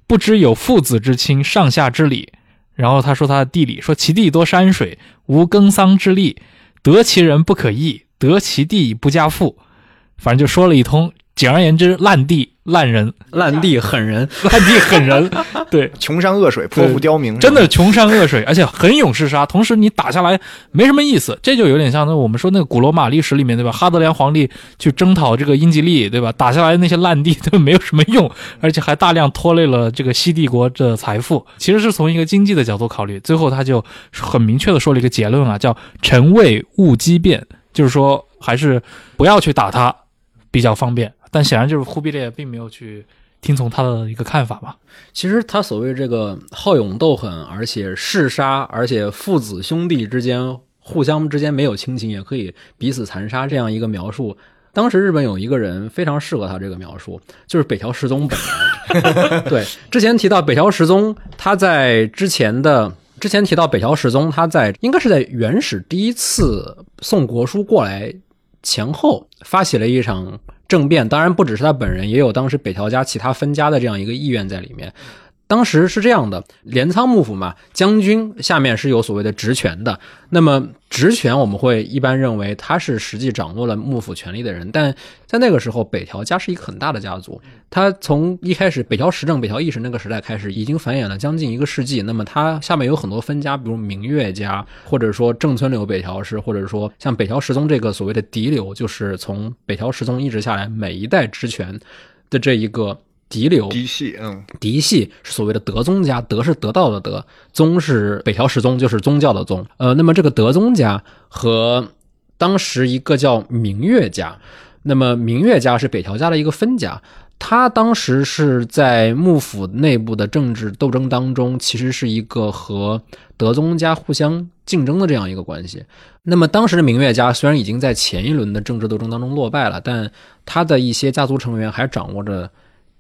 不知有父子之亲，上下之礼。然后他说他的地理，说其地多山水，无耕桑之力，得其人不可易，得其地不加富，反正就说了一通。简而言之，烂地烂人，烂地狠人，烂地狠人，对，穷山恶水，泼妇刁民，真的穷山恶水，而且很勇嗜杀。同时，你打下来没什么意思，这就有点像那我们说那个古罗马历史里面，对吧？哈德良皇帝去征讨这个英吉利，对吧？打下来那些烂地 都没有什么用，而且还大量拖累了这个西帝国的财富。其实是从一个经济的角度考虑，最后他就很明确的说了一个结论啊，叫“臣位勿激变”，就是说还是不要去打他比较方便。但显然就是忽必烈并没有去听从他的一个看法嘛。其实他所谓这个好勇斗狠，而且嗜杀，而且父子兄弟之间互相之间没有亲情，也可以彼此残杀这样一个描述。当时日本有一个人非常适合他这个描述，就是北条时宗本人。对，之前提到北条时宗，他在之前的之前提到北条时宗，他在应该是在原始第一次送国书过来前后发起了一场。政变当然不只是他本人，也有当时北条家其他分家的这样一个意愿在里面。当时是这样的，镰仓幕府嘛，将军下面是有所谓的职权的。那么职权我们会一般认为他是实际掌握了幕府权力的人，但在那个时候，北条家是一个很大的家族。他从一开始北条时政、北条义时那个时代开始，已经繁衍了将近一个世纪。那么他下面有很多分家，比如明月家，或者说正村流北条氏，或者说像北条时宗这个所谓的嫡流，就是从北条时宗一直下来每一代职权的这一个。嫡流嫡系，嗯，嫡系是所谓的德宗家，德是得到的德，宗是北条氏宗，就是宗教的宗。呃，那么这个德宗家和当时一个叫明月家，那么明月家是北条家的一个分家，他当时是在幕府内部的政治斗争当中，其实是一个和德宗家互相竞争的这样一个关系。那么当时的明月家虽然已经在前一轮的政治斗争当中落败了，但他的一些家族成员还掌握着。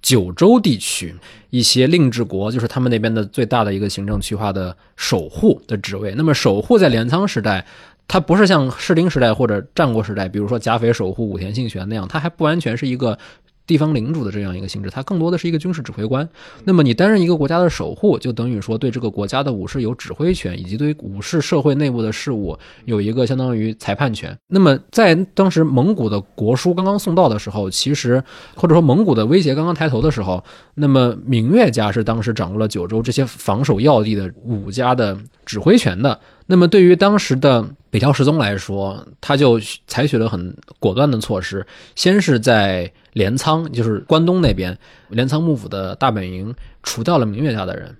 九州地区一些令制国，就是他们那边的最大的一个行政区划的守护的职位。那么守护在镰仓时代，它不是像室町时代或者战国时代，比如说甲斐守护武田信玄那样，它还不完全是一个。地方领主的这样一个性质，它更多的是一个军事指挥官。那么你担任一个国家的守护，就等于说对这个国家的武士有指挥权，以及对于武士社会内部的事务有一个相当于裁判权。那么在当时蒙古的国书刚刚送到的时候，其实或者说蒙古的威胁刚刚抬头的时候，那么明月家是当时掌握了九州这些防守要地的武家的指挥权的。那么对于当时的北条时宗来说，他就采取了很果断的措施，先是在镰仓，就是关东那边镰仓幕府的大本营，除掉了明月家的人，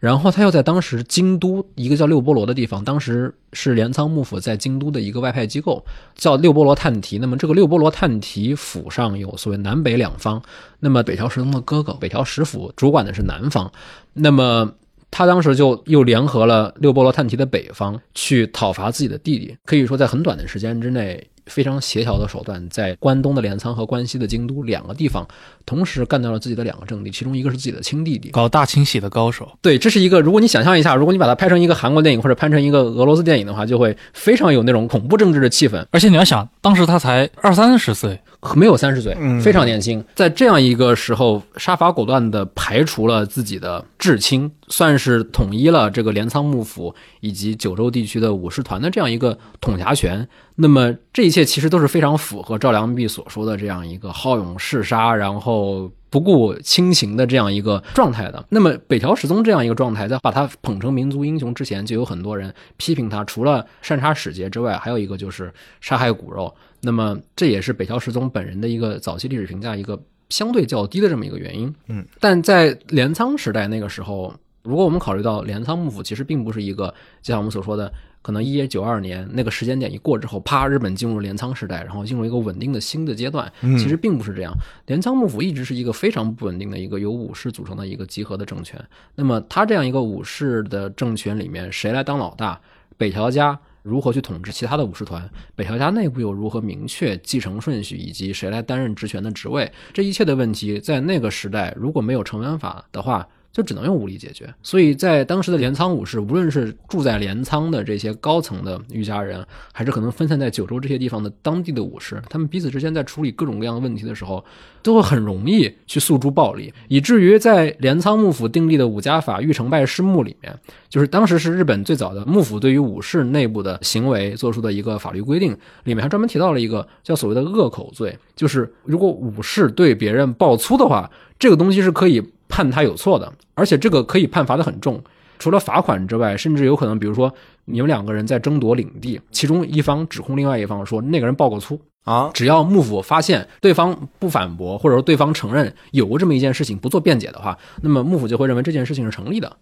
然后他又在当时京都一个叫六波罗的地方，当时是镰仓幕府在京都的一个外派机构，叫六波罗探提。那么这个六波罗探提府上有所谓南北两方，那么北条时宗的哥哥北条时府主管的是南方，那么。他当时就又联合了六波罗探提的北方去讨伐自己的弟弟，可以说在很短的时间之内。非常协调的手段，在关东的镰仓和关西的京都两个地方同时干掉了自己的两个政敌，其中一个是自己的亲弟弟，搞大清洗的高手。对，这是一个，如果你想象一下，如果你把它拍成一个韩国电影或者拍成一个俄罗斯电影的话，就会非常有那种恐怖政治的气氛。而且你要想，当时他才二三十岁，没有三十岁，非常年轻。在这样一个时候，杀伐果断地排除了自己的至亲，算是统一了这个镰仓幕府以及九州地区的武士团的这样一个统辖权。那么这一切其实都是非常符合赵良弼所说的这样一个好勇嗜杀，然后不顾亲情的这样一个状态的。那么北条时宗这样一个状态，在把他捧成民族英雄之前，就有很多人批评他，除了擅杀使节之外，还有一个就是杀害骨肉。那么这也是北条时宗本人的一个早期历史评价一个相对较低的这么一个原因。嗯，但在镰仓时代那个时候，如果我们考虑到镰仓幕府其实并不是一个，就像我们所说的。可能一九二年那个时间点一过之后，啪，日本进入镰仓时代，然后进入一个稳定的新的阶段。其实并不是这样，镰仓幕府一直是一个非常不稳定的一个由武士组成的一个集合的政权。那么他这样一个武士的政权里面，谁来当老大？北条家如何去统治其他的武士团，北条家内部又如何明确继承顺序以及谁来担任职权的职位，这一切的问题在那个时代如果没有成文法的话。就只能用武力解决，所以在当时的镰仓武士，无论是住在镰仓的这些高层的御家人，还是可能分散在九州这些地方的当地的武士，他们彼此之间在处理各种各样的问题的时候，都会很容易去诉诸暴力，以至于在镰仓幕府订立的武家法御成败事目里面，就是当时是日本最早的幕府对于武士内部的行为做出的一个法律规定，里面还专门提到了一个叫所谓的恶口罪，就是如果武士对别人爆粗的话，这个东西是可以。判他有错的，而且这个可以判罚的很重，除了罚款之外，甚至有可能，比如说你们两个人在争夺领地，其中一方指控另外一方说那个人爆过粗。啊，只要幕府发现对方不反驳，或者说对方承认有过这么一件事情，不做辩解的话，那么幕府就会认为这件事情是成立的。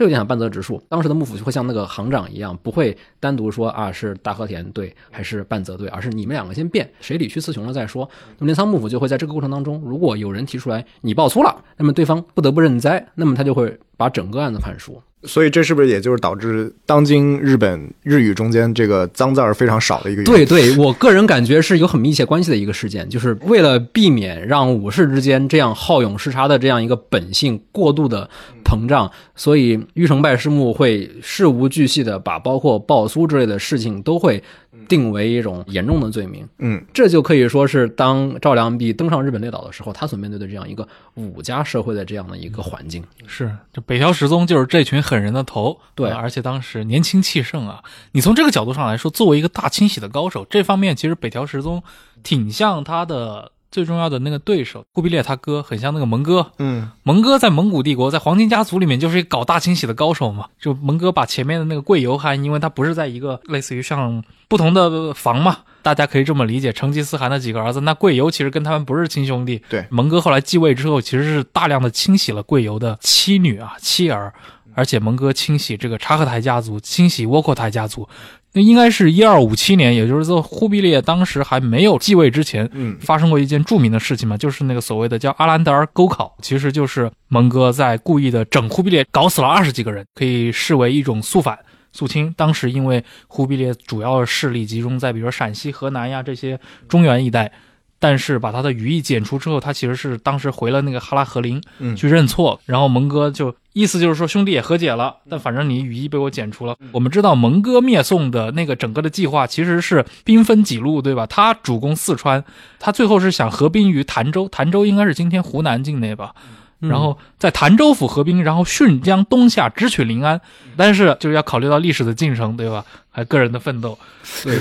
这有点像半泽直树，当时的幕府就会像那个行长一样，不会单独说啊是大和田对还是半泽对，而是你们两个先辩，谁理屈词穷了再说。那么镰仓幕府就会在这个过程当中，如果有人提出来你爆粗了，那么对方不得不认栽，那么他就会把整个案子判输。所以这是不是也就是导致当今日本日语中间这个脏字儿非常少的一个？对对，我个人感觉是有很密切关系的一个事件，就是为了避免让武士之间这样好勇嗜杀的这样一个本性过度的膨胀，所以玉成败师木会事无巨细的把包括暴苏之类的事情都会。定为一种严重的罪名，嗯，这就可以说是当赵良弼登上日本列岛的时候，他所面对的这样一个武家社会的这样的一个环境。是，这北条时宗就是这群狠人的头，对，而且当时年轻气盛啊。你从这个角度上来说，作为一个大清洗的高手，这方面其实北条时宗挺像他的。最重要的那个对手忽必烈他哥很像那个蒙哥，嗯，蒙哥在蒙古帝国在黄金家族里面就是一个搞大清洗的高手嘛。就蒙哥把前面的那个贵由汗，因为他不是在一个类似于像不同的房嘛，大家可以这么理解。成吉思汗的几个儿子，那贵由其实跟他们不是亲兄弟。对，蒙哥后来继位之后，其实是大量的清洗了贵由的妻女啊妻儿，而且蒙哥清洗这个察合台家族，清洗窝阔台家族。那应该是一二五七年，也就是说忽必烈当时还没有继位之前，嗯，发生过一件著名的事情嘛，就是那个所谓的叫阿兰德尔沟考，其实就是蒙哥在故意的整忽必烈，搞死了二十几个人，可以视为一种肃反肃清。当时因为忽必烈主要势力集中在比如说陕西、河南呀这些中原一带。但是把他的羽翼剪除之后，他其实是当时回了那个哈拉和林，去认错。然后蒙哥就意思就是说兄弟也和解了，但反正你羽翼被我剪除了。我们知道蒙哥灭宋的那个整个的计划其实是兵分几路，对吧？他主攻四川，他最后是想合兵于潭州，潭州应该是今天湖南境内吧。然后在潭州府合兵，然后顺江东下，直取临安。但是就是要考虑到历史的进程，对吧？还个人的奋斗，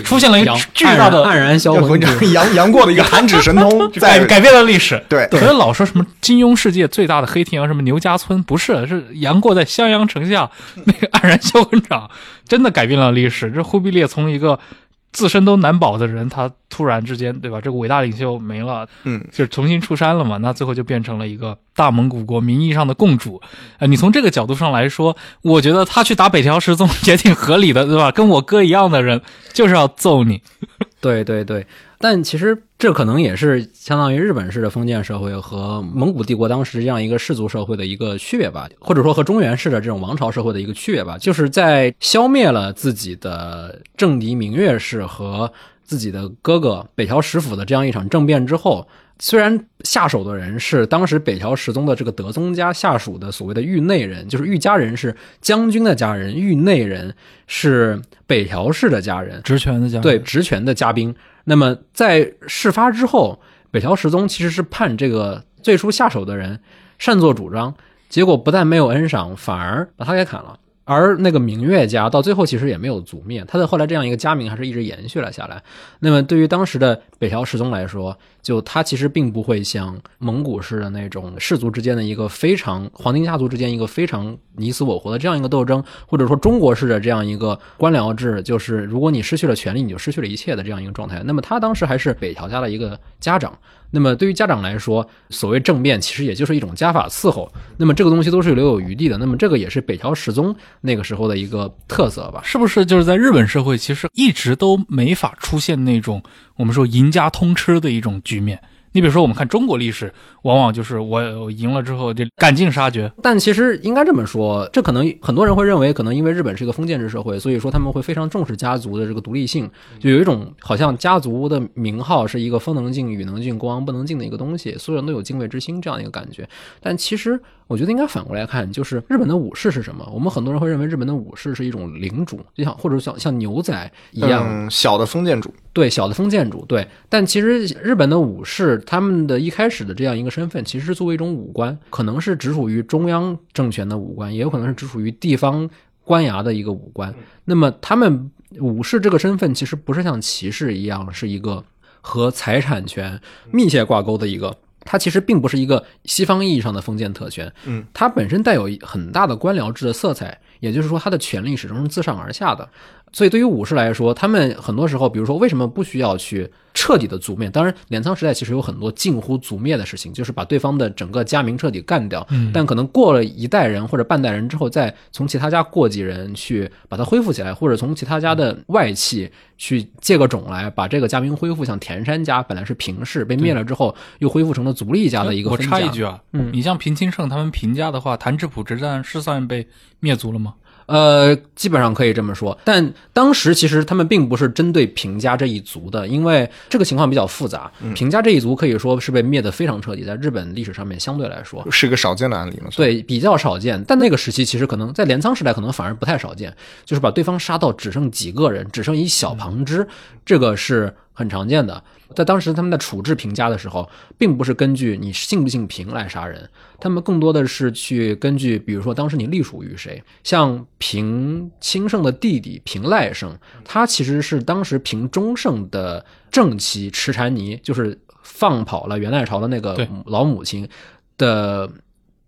出现了一个巨大的黯然销魂，杨杨过的一个弹指神通，改改变了历史。对，所以老说什么金庸世界最大的黑天鹅，什么牛家村，不是，是杨过在襄阳城下那个黯然销魂掌，真的改变了历史。这忽必烈从一个。自身都难保的人，他突然之间，对吧？这个伟大领袖没了，嗯，就重新出山了嘛。那最后就变成了一个大蒙古国名义上的共主。呃，你从这个角度上来说，我觉得他去打北条时宗也挺合理的，对吧？跟我哥一样的人，就是要揍你。对对对。但其实这可能也是相当于日本式的封建社会和蒙古帝国当时这样一个氏族社会的一个区别吧，或者说和中原式的这种王朝社会的一个区别吧，就是在消灭了自己的政敌明月氏和自己的哥哥北条石府的这样一场政变之后，虽然下手的人是当时北条时宗的这个德宗家下属的所谓的域内人，就是域家人是将军的家人，域内人是北条氏的家人，职权的家对职权的家兵。那么在事发之后，北条时宗其实是判这个最初下手的人擅作主张，结果不但没有恩赏，反而把他给砍了。而那个明月家到最后其实也没有族灭，他的后来这样一个家名还是一直延续了下来。那么对于当时的北条氏宗来说，就他其实并不会像蒙古式的那种氏族之间的一个非常黄金家族之间一个非常你死我活的这样一个斗争，或者说中国式的这样一个官僚制，就是如果你失去了权力，你就失去了一切的这样一个状态。那么他当时还是北条家的一个家长。那么对于家长来说，所谓政变其实也就是一种家法伺候。那么这个东西都是留有余地的。那么这个也是北条时宗那个时候的一个特色吧？是不是？就是在日本社会，其实一直都没法出现那种我们说赢家通吃的一种局面。你比如说，我们看中国历史，往往就是我赢了之后就赶尽杀绝。但其实应该这么说，这可能很多人会认为，可能因为日本是一个封建制社会，所以说他们会非常重视家族的这个独立性，就有一种好像家族的名号是一个风能进、雨能进、国王不能进的一个东西，所有人都有敬畏之心这样一个感觉。但其实我觉得应该反过来看，就是日本的武士是什么？我们很多人会认为日本的武士是一种领主，就像或者像像牛仔一样，嗯，小的封建主，对小的封建主，对。但其实日本的武士他们的一开始的这样一个身份，其实是作为一种武官，可能是直属于中央政权的武官，也有可能是直属于地方官衙的一个武官。那么他们武士这个身份，其实不是像骑士一样是一个和财产权密切挂钩的一个。它其实并不是一个西方意义上的封建特权，嗯，它本身带有很大的官僚制的色彩，也就是说，它的权力始终是自上而下的。所以，对于武士来说，他们很多时候，比如说，为什么不需要去彻底的族灭？当然，镰仓时代其实有很多近乎族灭的事情，就是把对方的整个家名彻底干掉。嗯但可能过了一代人或者半代人之后，再从其他家过几人去把它恢复起来，或者从其他家的外戚去借个种来把这个家名恢复。像田山家本来是平氏，被灭了之后又恢复成了足利家的一个我分家。插一句啊，嗯你像平清盛他们平家的话，弹指浦之战是算被灭族了吗？呃，基本上可以这么说，但当时其实他们并不是针对平家这一族的，因为这个情况比较复杂。平家这一族可以说是被灭得非常彻底，在日本历史上面相对来说，是一个少见的案例嘛？对比较少见。但那个时期其实可能在镰仓时代可能反而不太少见，就是把对方杀到只剩几个人，只剩一小旁支，这个是很常见的。在当时他们在处置平家的时候，并不是根据你姓不姓平来杀人，他们更多的是去根据，比如说当时你隶属于谁，像平清盛的弟弟平赖盛，他其实是当时平中盛的正妻池禅尼，就是放跑了元赖朝的那个老母亲的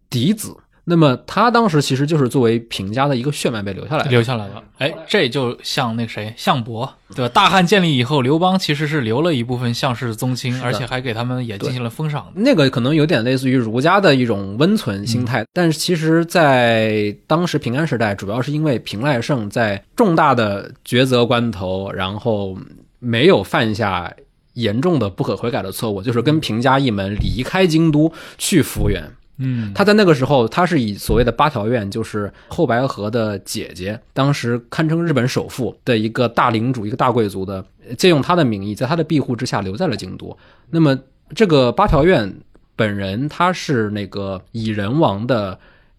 嫡子。那么他当时其实就是作为平家的一个血脉被留下来的。留下来了。哎，这就像那谁项伯，对吧？大汉建立以后，刘邦其实是留了一部分项氏宗亲，而且还给他们也进行了封赏。那个可能有点类似于儒家的一种温存心态，但是其实，在当时平安时代，主要是因为平赖盛在重大的抉择关头，然后没有犯下严重的不可悔改的错误，就是跟平家一门离开京都去福原。嗯，他在那个时候，他是以所谓的八条院，就是后白河的姐姐，当时堪称日本首富的一个大领主、一个大贵族的，借用他的名义，在他的庇护之下留在了京都。那么这个八条院本人，他是那个蚁人王的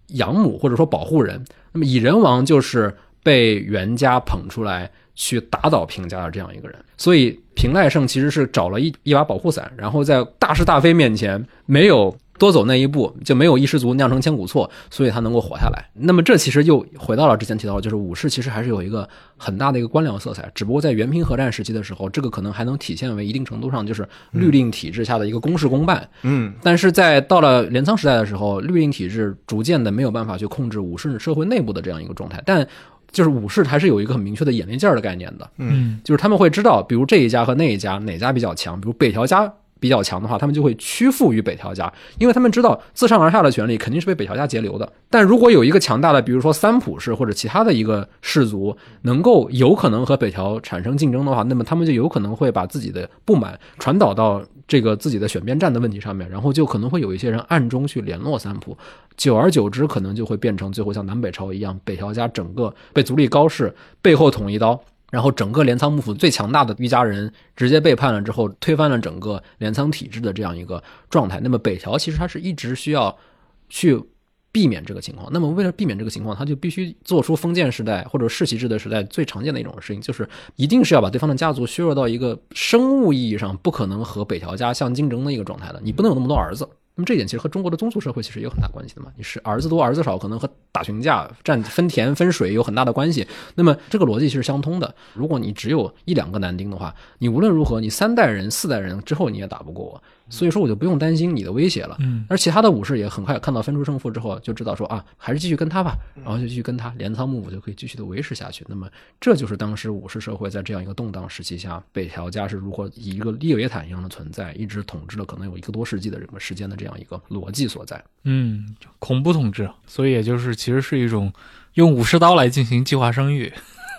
养母或者说保护人。那么蚁人王就是被袁家捧出来去打倒平家的这样一个人，所以平赖盛其实是找了一一把保护伞，然后在大是大非面前没有多走那一步，就没有一失足酿成千古错，所以他能够活下来。那么这其实又回到了之前提到的，就是武士其实还是有一个很大的一个官僚色彩，只不过在元平和战时期的时候，这个可能还能体现为一定程度上就是律令体制下的一个公事公办。嗯，但是在到了镰仓时代的时候，律令体制逐渐的没有办法去控制武士社会内部的这样一个状态，但就是武士还是有一个很明确的眼力劲儿的概念的，嗯就是他们会知道，比如这一家和那一家哪家比较强，比如北条家比较强的话，他们就会屈服于北条家，因为他们知道自上而下的权力肯定是被北条家截留的。但如果有一个强大的，比如说三浦氏或者其他的一个氏族，能够有可能和北条产生竞争的话，那么他们就有可能会把自己的不满传导到这个自己的选边站的问题上面，然后就可能会有一些人暗中去联络三浦，久而久之，可能就会变成最后像南北朝一样，北条家整个被足利高氏背后捅一刀。然后整个镰仓幕府最强大的一家人直接背叛了之后，推翻了整个镰仓体制的这样一个状态。那么北条其实他是一直需要去避免这个情况。那么为了避免这个情况，他就必须做出封建时代或者世袭制的时代最常见的一种事情，就是一定是要把对方的家族削弱到一个生物意义上不可能和北条家相竞争的一个状态的。你不能有那么多儿子。那么这一点其实和中国的宗族社会其实有很大关系的嘛。你是儿子多儿子少，可能和打群架、占分田分水有很大的关系。那么这个逻辑其实相通的。如果你只有一两个男丁的话，你无论如何，你三代人、四代人之后你也打不过我。所以说我就不用担心你的威胁了。嗯，而其他的武士也很快看到分出胜负之后，就知道说啊，还是继续跟他吧，然后就继续跟他，镰仓幕府就可以继续的维持下去。那么这就是当时武士社会在这样一个动荡时期下，北条家是如何以一个列维坦一样的存在，一直统治了可能有一个多世纪的这个时间的这样一个逻辑所在。嗯，恐怖统治，所以也就是其实是一种用武士刀来进行计划生育。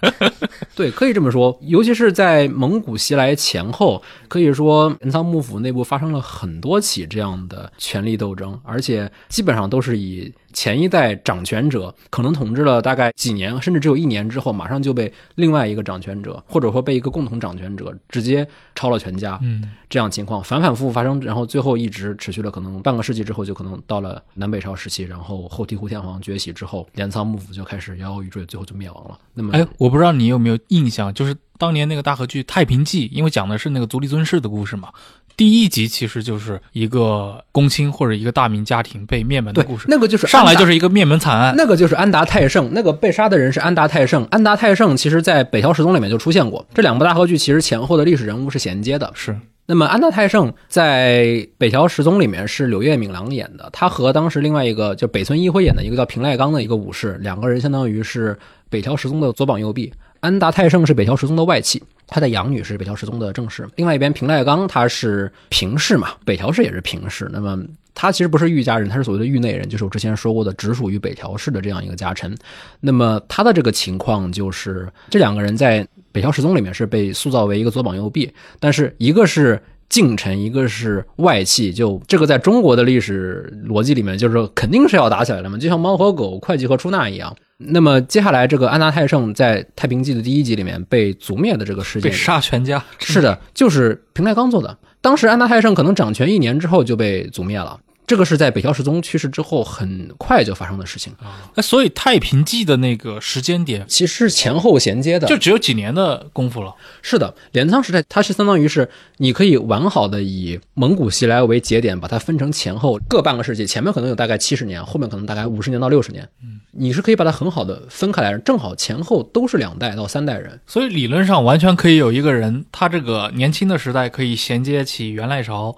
对，可以这么说。尤其是在蒙古袭来前后，可以说镰仓幕府内部发生了很多起这样的权力斗争，而且基本上都是以前一代掌权者可能统治了大概几年，甚至只有一年之后，马上就被另外一个掌权者，或者说被一个共同掌权者直接抄了全家。嗯，这样情况反反复复发生，然后最后一直持续了可能半个世纪之后，就可能到了南北朝时期，然后后醍醐天皇崛起之后，镰仓幕府就开始摇摇欲坠，最后就灭亡了。那么，哎，我不知道你有没有印象，就是当年那个大河剧《太平记》，因为讲的是那个足利尊氏的故事嘛。第一集其实就是一个公卿或者一个大名家庭被灭门的故事，，那个就是上来就是一个灭门惨案。那个就是安达泰盛，那个被杀的人是安达泰盛。安达泰盛其实在北条时宗里面就出现过，这两部大河剧其实前后的历史人物是衔接的。是，那么安达泰盛在北条时宗里面是柳叶敏郎演的，他和当时另外一个就北村一辉演的一个叫平赖刚的一个武士，两个人相当于是北条时宗的左膀右臂。安达泰胜是北条时宗的外戚，他的养女是北条时宗的正室。另外一边平赖刚他是平氏嘛，北条氏也是平氏。那么他其实不是御家人，他是所谓的域内人，就是我之前说过的，直属于北条氏的这样一个家臣。那么他的这个情况就是，这两个人在北条时宗里面是被塑造为一个左膀右臂，但是一个是近臣，一个是外戚，就这个在中国的历史逻辑里面，就是肯定是要打起来的嘛，就像猫和狗、会计和出纳一样。那么接下来，这个安达泰盛在《太平记》的第一集里面被族灭的这个事件被，杀全家。是的，就是平太刚做的。当时安达泰盛可能掌权一年之后就被族灭了，这个是在北条时宗去世之后很快就发生的事情，那，所以《太平记》的那个时间点其实是前后衔接的。就只有几年的功夫了。是的，镰仓时代它是相当于是你可以完好的以蒙古袭来为节点，把它分成前后各半个世纪，前面可能有大概七十年，后面可能大概五十年到六十年。嗯，你是可以把它很好的分开来，正好前后都是两代到三代人。所以理论上完全可以有一个人，他这个年轻的时代可以衔接起元赖朝，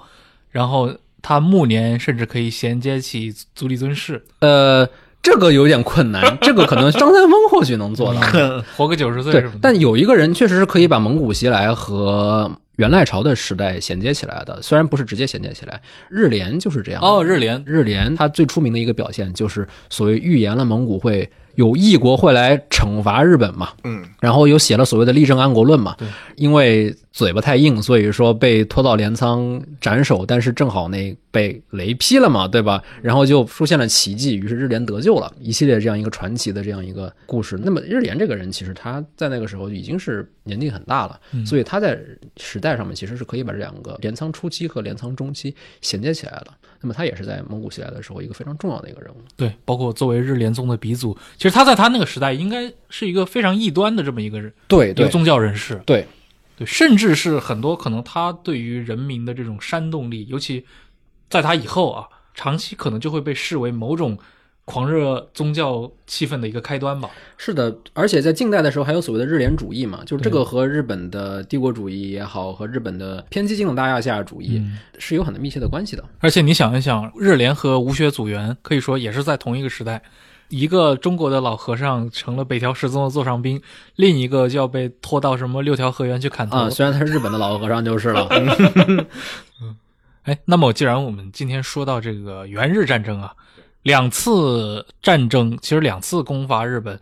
然后他暮年甚至可以衔接起足利尊氏，呃，这个有点困难，这个可能张三丰或许能做到。活个九十岁。但有一个人确实是可以把蒙古袭来和元赖朝的时代衔接起来的，虽然不是直接衔接起来，日莲就是这样的。哦，日莲日莲它最出名的一个表现就是所谓预言了蒙古会有异国会来惩罚日本嘛，嗯，然后又写了所谓的《立正安国论》嘛对，因为嘴巴太硬，所以说被拖到镰仓斩首，但是正好那被雷劈了嘛，对吧？然后就出现了奇迹，于是日莲得救了，一系列这样一个传奇的这样一个故事。那么日莲这个人，其实他在那个时候已经是年纪很大了，所以他在时代上面其实是可以把这两个镰仓初期和镰仓中期衔接起来的。那么他也是在蒙古袭来的时候一个非常重要的一个人物。对，包括作为日莲宗的鼻祖，其实他在他那个时代应该是一个非常异端的这么一个人，对一个宗教人士。对，对，甚至是很多可能他对于人民的这种煽动力，尤其在他以后啊，长期可能就会被视为某种狂热宗教气氛的一个开端吧。是的，而且在近代的时候还有所谓的日联主义嘛，就是这个和日本的帝国主义也好，和日本的偏激进的大亚细亚主义嗯是有很密切的关系的。而且你想一想，日联和吴学祖元可以说也是在同一个时代。一个中国的老和尚成了北条氏宗的座上宾，另一个就要被拖到什么六条河原去砍头。啊，虽然他是日本的老和尚就是了。嗯哎，那么既然我们今天说到这个元日战争啊，两次战争其实两次攻伐日本，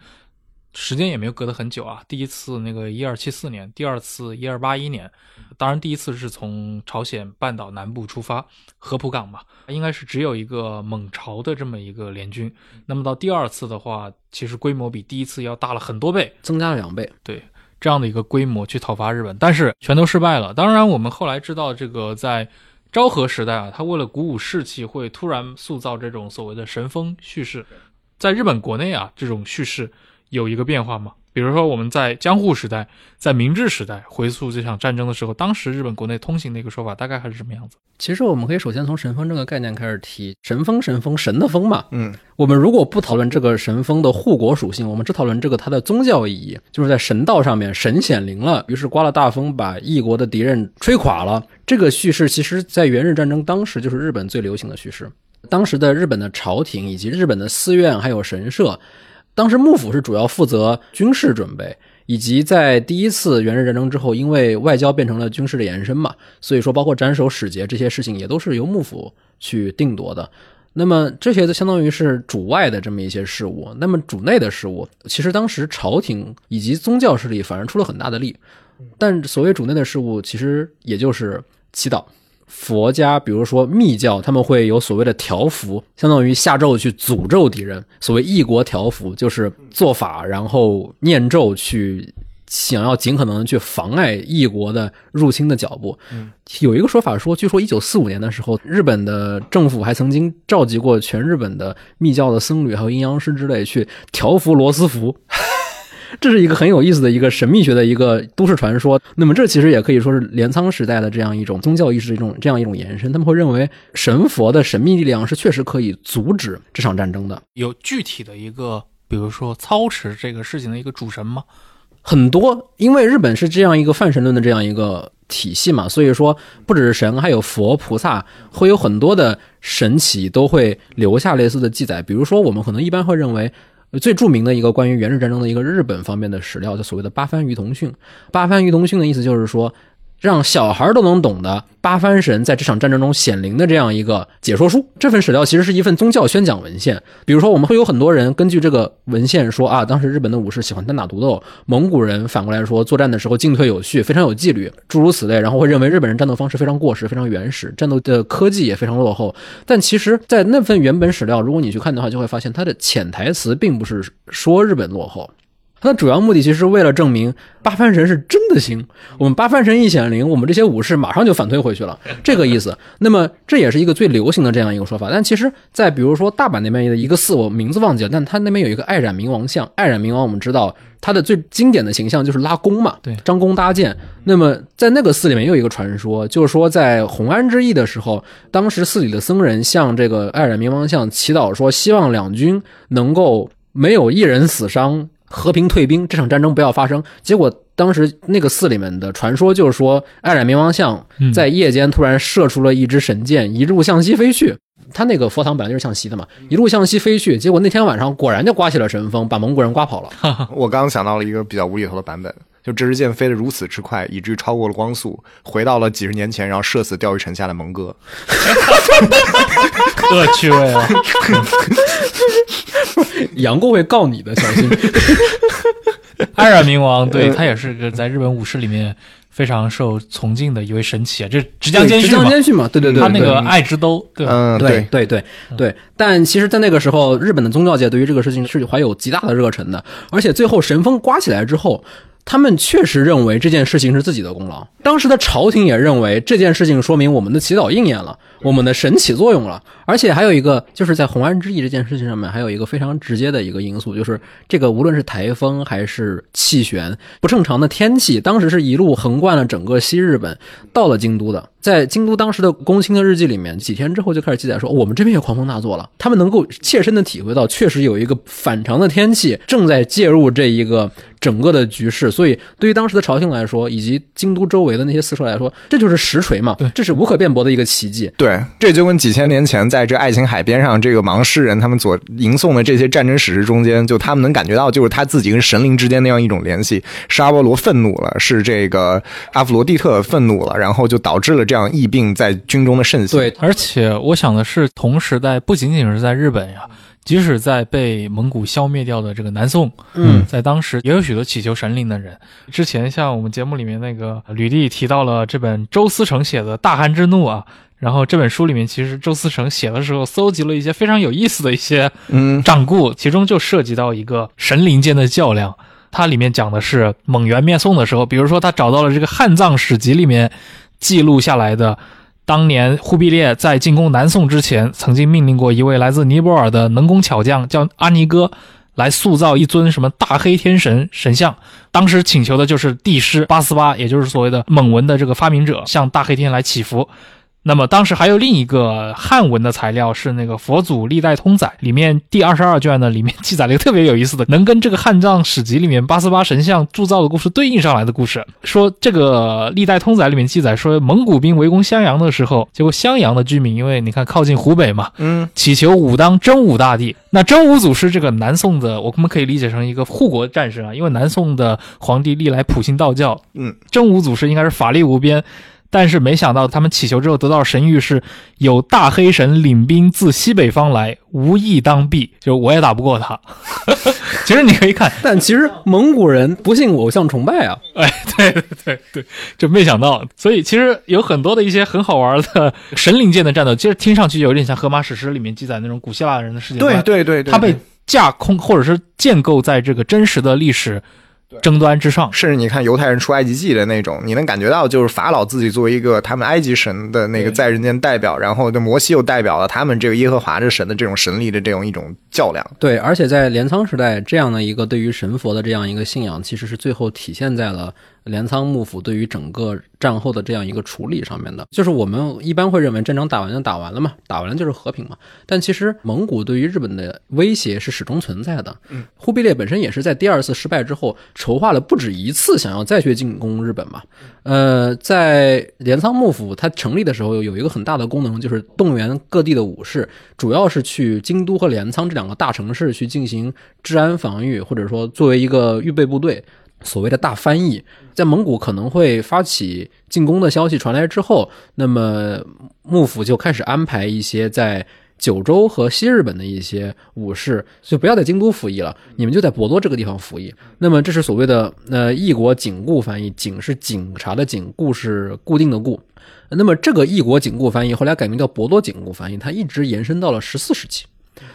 时间也没有隔得很久啊。第一次那个一二七四年，第二次一二八一年。当然，第一次是从朝鲜半岛南部出发，合浦港嘛，应该是只有一个蒙朝的这么一个联军。那么到第二次的话，其实规模比第一次要大了很多倍。增加了两倍。对这样的一个规模去讨伐日本，但是全都失败了。当然，我们后来知道，这个在昭和时代啊，他为了鼓舞士气，会突然塑造这种所谓的神风叙事。在日本国内啊，这种叙事有一个变化吗。比如说，我们在江户时代，在明治时代回溯这场战争的时候，当时日本国内通行的一个说法大概还是什么样子？其实我们可以首先从神风这个概念开始提，神风神风神的风嘛。嗯，我们如果不讨论这个神风的护国属性，我们只讨论这个它的宗教意义，就是在神道上面神显灵了，于是刮了大风把异国的敌人吹垮了。这个叙事其实在元日战争当时就是日本最流行的叙事。当时的日本的朝廷以及日本的寺院还有神社，当时幕府是主要负责军事准备，以及在第一次元日战争之后，因为外交变成了军事的延伸嘛，所以说包括斩首使节这些事情也都是由幕府去定夺的。那么这些都相当于是主外的这么一些事物。那么主内的事物，其实当时朝廷以及宗教势力反而出了很大的力。但所谓主内的事物，其实也就是祈祷。佛家，比如说密教，他们会有所谓的调伏，相当于下咒去诅咒敌人。所谓异国调伏，就是做法，然后念咒去想要尽可能去妨碍异国的入侵的脚步。有一个说法说，据说一九四五年的时候，日本的政府还曾经召集过全日本的密教的僧侣还有阴阳师之类去调服罗斯福。这是一个很有意思的一个神秘学的一个都市传说。那么这其实也可以说是镰仓时代的这样一种宗教意识的一种这样一种延伸。他们会认为神佛的神秘力量是确实可以阻止这场战争的。有具体的一个，比如说操持这个事情的一个主神吗？很多，因为日本是这样一个泛神论的这样一个体系嘛，所以说不只是神，还有佛菩萨，会有很多的神奇都会留下类似的记载。比如说，我们可能一般会认为。最著名的一个关于元日战争的一个日本方面的史料，就所谓的八幡鱼同训。八幡鱼同训的意思就是说。让小孩都能懂的八幡神在这场战争中显灵的这样一个解说书，这份史料其实是一份宗教宣讲文献。比如说，我们会有很多人根据这个文献说啊，当时日本的武士喜欢单打独斗，蒙古人反过来说作战的时候进退有序，非常有纪律，诸如此类。然后会认为日本人战斗方式非常过时，非常原始，战斗的科技也非常落后。但其实，在那份原本史料，如果你去看的话，就会发现它的潜台词并不是说日本落后。它的主要目的其实是为了证明八幡神是真的行。我们八幡神一显灵，我们这些武士马上就反推回去了，这个意思。那么这也是一个最流行的这样一个说法。但其实，在比如说大阪那边的一个寺，我名字忘记了，但他那边有一个爱染明王像。爱染明王，我们知道他的最经典的形象就是拉弓嘛，对，张弓搭箭。那么在那个寺里面，也有一个传说，就是说在红安之役的时候，当时寺里的僧人向这个爱染明王像祈祷说，希望两军能够没有一人死伤。和平退兵，这场战争不要发生。结果当时那个寺里面的传说就是说，爱染冥王像在夜间突然射出了一支神箭，一路向西飞去。他那个佛堂本来就是向西的嘛，一路向西飞去。结果那天晚上果然就刮起了神风，把蒙古人刮跑了。我刚刚想到了一个比较无厘头的版本，就这支箭飞得如此之快，以至于超过了光速，回到了几十年前，然后射死钓鱼城下的蒙哥。恶趣味啊！杨过会告你的，小心。爱染明王，对他也是个在日本武士里面非常受崇敬的一位神奇啊，这直江兼续嘛，兼续嘛，对对对，他那个爱之兜，对嗯，对对对对。但其实，在那个时候，日本的宗教界对于这个事情是怀有极大的热忱的，而且最后神风刮起来之后。他们确实认为这件事情是自己的功劳，当时的朝廷也认为这件事情说明我们的祈祷应验了，我们的神起作用了。而且还有一个，就是在红安之役这件事情上面，还有一个非常直接的一个因素，就是这个无论是台风还是气旋不正常的天气，当时是一路横贯了整个西日本，到了京都的。在京都当时的公卿的日记里面，几天之后就开始记载说，我们这边也狂风大作了。他们能够切身的体会到，确实有一个反常的天气正在介入这一个整个的局势。所以，对于当时的朝廷来说，以及京都周围的那些四社来说，这就是实锤嘛？对，这是无可辩驳的一个奇迹。对，这就跟几千年前在这爱琴海边上这个盲诗人他们所吟诵的这些战争史诗中间，就他们能感觉到，就是他自己跟神灵之间那样一种联系。沙波罗愤怒了，是这个阿弗罗蒂特愤怒了，然后就导致了这样疫病在军中的盛行。对，而且我想的是，同时代不仅仅是在日本呀，即使在被蒙古消灭掉的这个南宋，嗯，在当时也有许多祈求神灵的人。之前像我们节目里面那个吕丽提到了这本周思成写的《大汗之怒》啊，然后这本书里面其实周思成写的时候搜集了一些非常有意思的一些嗯掌故，其中就涉及到一个神灵间的较量。它里面讲的是蒙元灭宋的时候，比如说他找到了这个汉藏史籍里面记录下来的，当年忽必烈在进攻南宋之前，曾经命令过一位来自尼泊尔的能工巧匠叫阿尼哥，来塑造一尊什么大黑天神神像。当时请求的就是帝师八思巴，也就是所谓的蒙文的这个发明者，向大黑天来祈福。那么当时还有另一个汉文的材料是那个《佛祖历代通载》里面第二十二卷呢，里面记载了一个特别有意思的，能跟这个汉藏史籍里面八思巴神像铸造的故事对应上来的故事。说这个《历代通载》里面记载说，蒙古兵围攻襄阳的时候，结果襄阳的居民因为你看靠近湖北嘛，嗯，祈求武当真武大帝。那真武祖师这个南宋的，我们可以理解成一个护国战士啊，因为南宋的皇帝历来普信道教，嗯，真武祖师应该是法力无边。但是没想到他们祈求之后得到神谕是有大黑神领兵自西北方来，无意当避，就我也打不过他。其实你可以看，但其实蒙古人不信偶像崇拜啊，哎，对对对对，就没想到，所以其实有很多的一些很好玩的神灵间的战斗，其实听上去有点像《荷马史诗》里面记载那种古希腊人的世界。对对对对，它被架空或者是建构在这个真实的历史争端之上。甚至你看犹太人出埃及记的那种，你能感觉到就是法老自己作为一个他们埃及神的那个在人间代表，然后这摩西又代表了他们这个耶和华这神的这种神力的这种一种较量。对，而且在镰仓时代，这样的一个对于神佛的这样一个信仰，其实是最后体现在了镰仓幕府对于整个战后的这样一个处理上面的。就是我们一般会认为战争打完就打完了嘛，打完了就是和平嘛。但其实蒙古对于日本的威胁是始终存在的。嗯，忽必烈本身也是在第二次失败之后，筹划了不止一次想要再去进攻日本嘛。呃，在镰仓幕府它成立的时候，有一个很大的功能，就是动员各地的武士，主要是去京都和镰仓这两个大城市去进行治安防御，或者说作为一个预备部队。所谓的大翻译，在蒙古可能会发起进攻的消息传来之后，那么幕府就开始安排一些在九州和西日本的一些武士，就不要在京都服役了，你们就在博多这个地方服役。那么这是所谓的呃异国警固翻译，警是警察的警，固是固定的固。那么这个异国警固翻译后来改名叫博多警固翻译，它一直延伸到了十四世纪。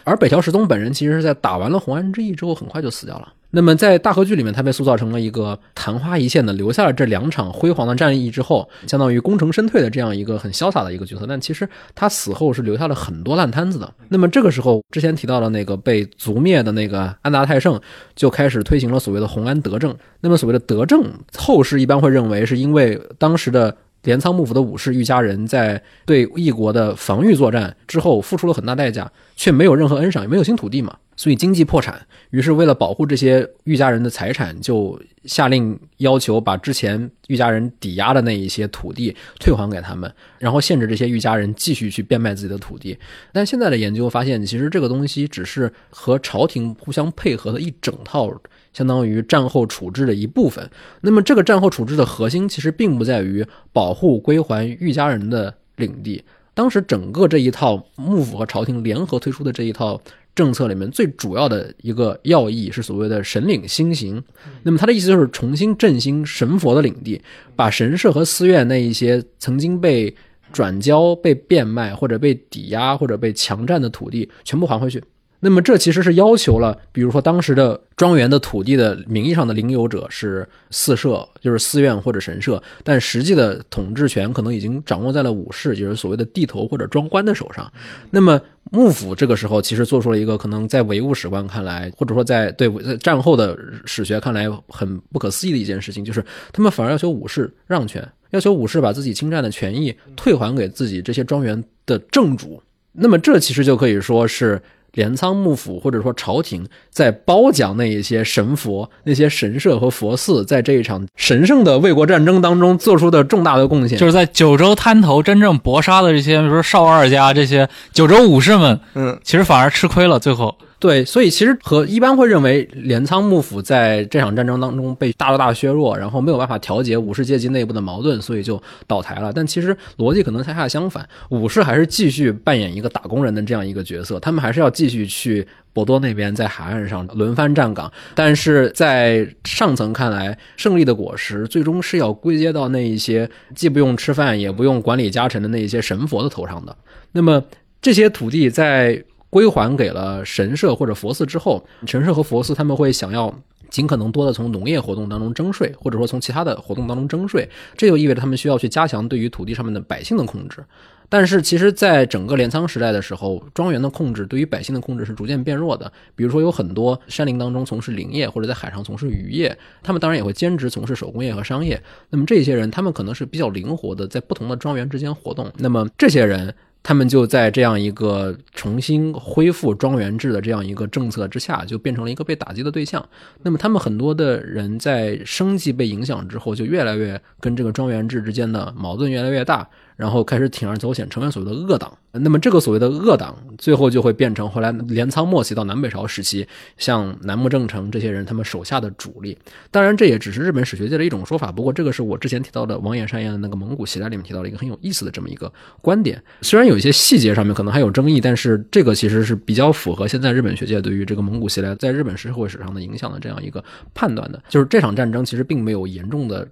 而北条时宗本人其实是在打完了红安之役之后，很快就死掉了。那么在大河剧里面，他被塑造成了一个昙花一现的，留下了这两场辉煌的战役之后，相当于功成身退的这样一个很潇洒的一个角色。但其实他死后是留下了很多烂摊子的。那么这个时候，之前提到的那个被族灭的那个安达泰盛，就开始推行了所谓的红安德政。那么所谓的德政，后世一般会认为是因为当时的。镰仓幕府的武士御家人在对异国的防御作战之后付出了很大代价，却没有任何恩赏，也没有新土地嘛，所以经济破产。于是为了保护这些御家人的财产，就下令要求把之前御家人抵押的那一些土地退还给他们，然后限制这些御家人继续去变卖自己的土地。但现在的研究发现，其实这个东西只是和朝廷互相配合的一整套。相当于战后处置的一部分。那么，这个战后处置的核心其实并不在于保护归还御家人的领地。当时整个这一套幕府和朝廷联合推出的这一套政策里面，最主要的一个要义是所谓的神领新行。那么，它的意思就是重新振兴神佛的领地，把神社和寺院那一些曾经被转交、被变卖或者被抵押或者被强占的土地全部还回去。那么这其实是要求了，比如说当时的庄园的土地的名义上的领有者是四社，就是寺院或者神社，但实际的统治权可能已经掌握在了武士，就是所谓的地头或者庄官的手上。那么幕府这个时候其实做出了一个可能在唯物史观看来，或者说在对在战后的史学看来很不可思议的一件事情，就是他们反而要求武士让权，要求武士把自己侵占的权益退还给自己这些庄园的正主。那么这其实就可以说是。镰仓幕府或者说朝廷在褒奖那一些神佛、那些神社和佛寺，在这一场神圣的卫国战争当中做出的重大的贡献，就是在九州滩头真正搏杀的这些，比如说少二家这些九州武士们，嗯，其实反而吃亏了。最后，对，所以其实和一般会认为镰仓幕府在这场战争当中被大大削弱，然后没有办法调节武士阶级内部的矛盾，所以就倒台了。但其实逻辑可能恰恰相反，武士还是继续扮演一个打工人的这样一个角色，他们还是要继续去博多那边在海岸上轮番站岗。但是在上层看来，胜利的果实最终是要归结到那一些既不用吃饭也不用管理家臣的那一些神佛的头上的。那么这些土地在归还给了神社或者佛寺之后，神社和佛寺他们会想要尽可能多的从农业活动当中征税，或者说从其他的活动当中征税，这就意味着他们需要去加强对于土地上面的百姓的控制。但是其实，在整个镰仓时代的时候，庄园的控制对于百姓的控制是逐渐变弱的。比如说，有很多山林当中从事林业或者在海上从事渔业，他们当然也会兼职从事手工业和商业。那么这些人，他们可能是比较灵活的，在不同的庄园之间活动。那么这些人。他们就在这样一个重新恢复庄园制的这样一个政策之下，就变成了一个被打击的对象。那么，他们很多的人在生计被影响之后，就越来越跟这个庄园制之间的矛盾越来越大。然后开始铤而走险，成为所谓的恶党。那么这个所谓的恶党，最后就会变成后来镰仓末期到南北朝时期，像南木正成这些人他们手下的主力。当然，这也只是日本史学界的一种说法。不过，这个是我之前提到的王野山彦的那个蒙古习代里面提到的一个很有意思的这么一个观点。虽然有一些细节上面可能还有争议，但是这个其实是比较符合现在日本学界对于这个蒙古袭来在日本社会史上的影响的这样一个判断的。就是这场战争其实并没有严重的。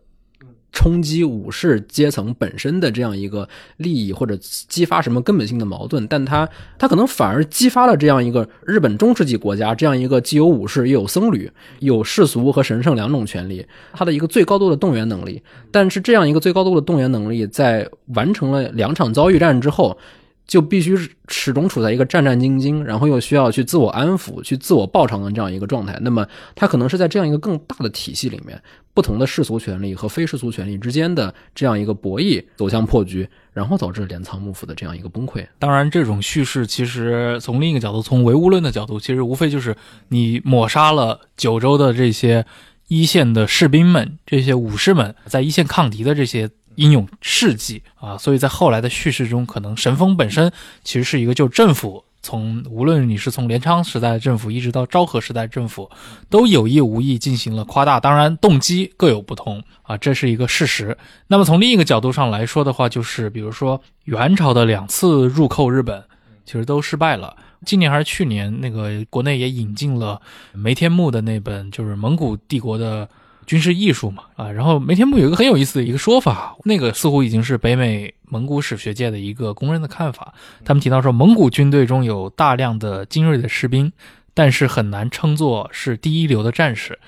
冲击武士阶层本身的这样一个利益，或者激发什么根本性的矛盾，但他他可能反而激发了这样一个日本中世纪国家这样一个既有武士又有僧侣、有世俗和神圣两种权利，他的一个最高度的动员能力。但是这样一个最高度的动员能力，在完成了两场遭遇战之后。就必须始终处在一个战战兢兢，然后又需要去自我安抚、去自我报偿的这样一个状态。那么，他可能是在这样一个更大的体系里面，不同的世俗权利和非世俗权利之间的这样一个博弈走向破局，然后导致镰仓幕府的这样一个崩溃。当然，这种叙事其实从另一个角度，从唯物论的角度，其实无非就是你抹杀了九州的这些一线的士兵们、这些武士们在一线抗敌的这些。英勇事迹啊，所以在后来的叙事中，可能神风本身其实是一个，就政府从无论你是从镰仓时代的政府，一直到昭和时代政府，都有意无意进行了夸大，当然动机各有不同啊，这是一个事实。那么从另一个角度上来说的话，就是比如说元朝的两次入寇日本，其实都失败了。今年还是去年，那个国内也引进了梅天木的那本，就是蒙古帝国的。军事艺术嘛，啊，然后梅天木有一个很有意思的一个说法，那个似乎已经是北美蒙古史学界的一个公认的看法。他们提到说，蒙古军队中有大量的精锐的士兵，但是很难称作是第一流的战士。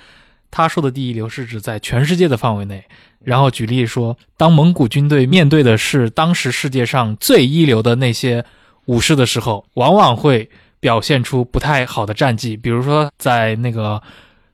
他说的第一流是指在全世界的范围内。然后举例说，当蒙古军队面对的是当时世界上最一流的那些武士的时候，往往会表现出不太好的战绩，比如说在那个。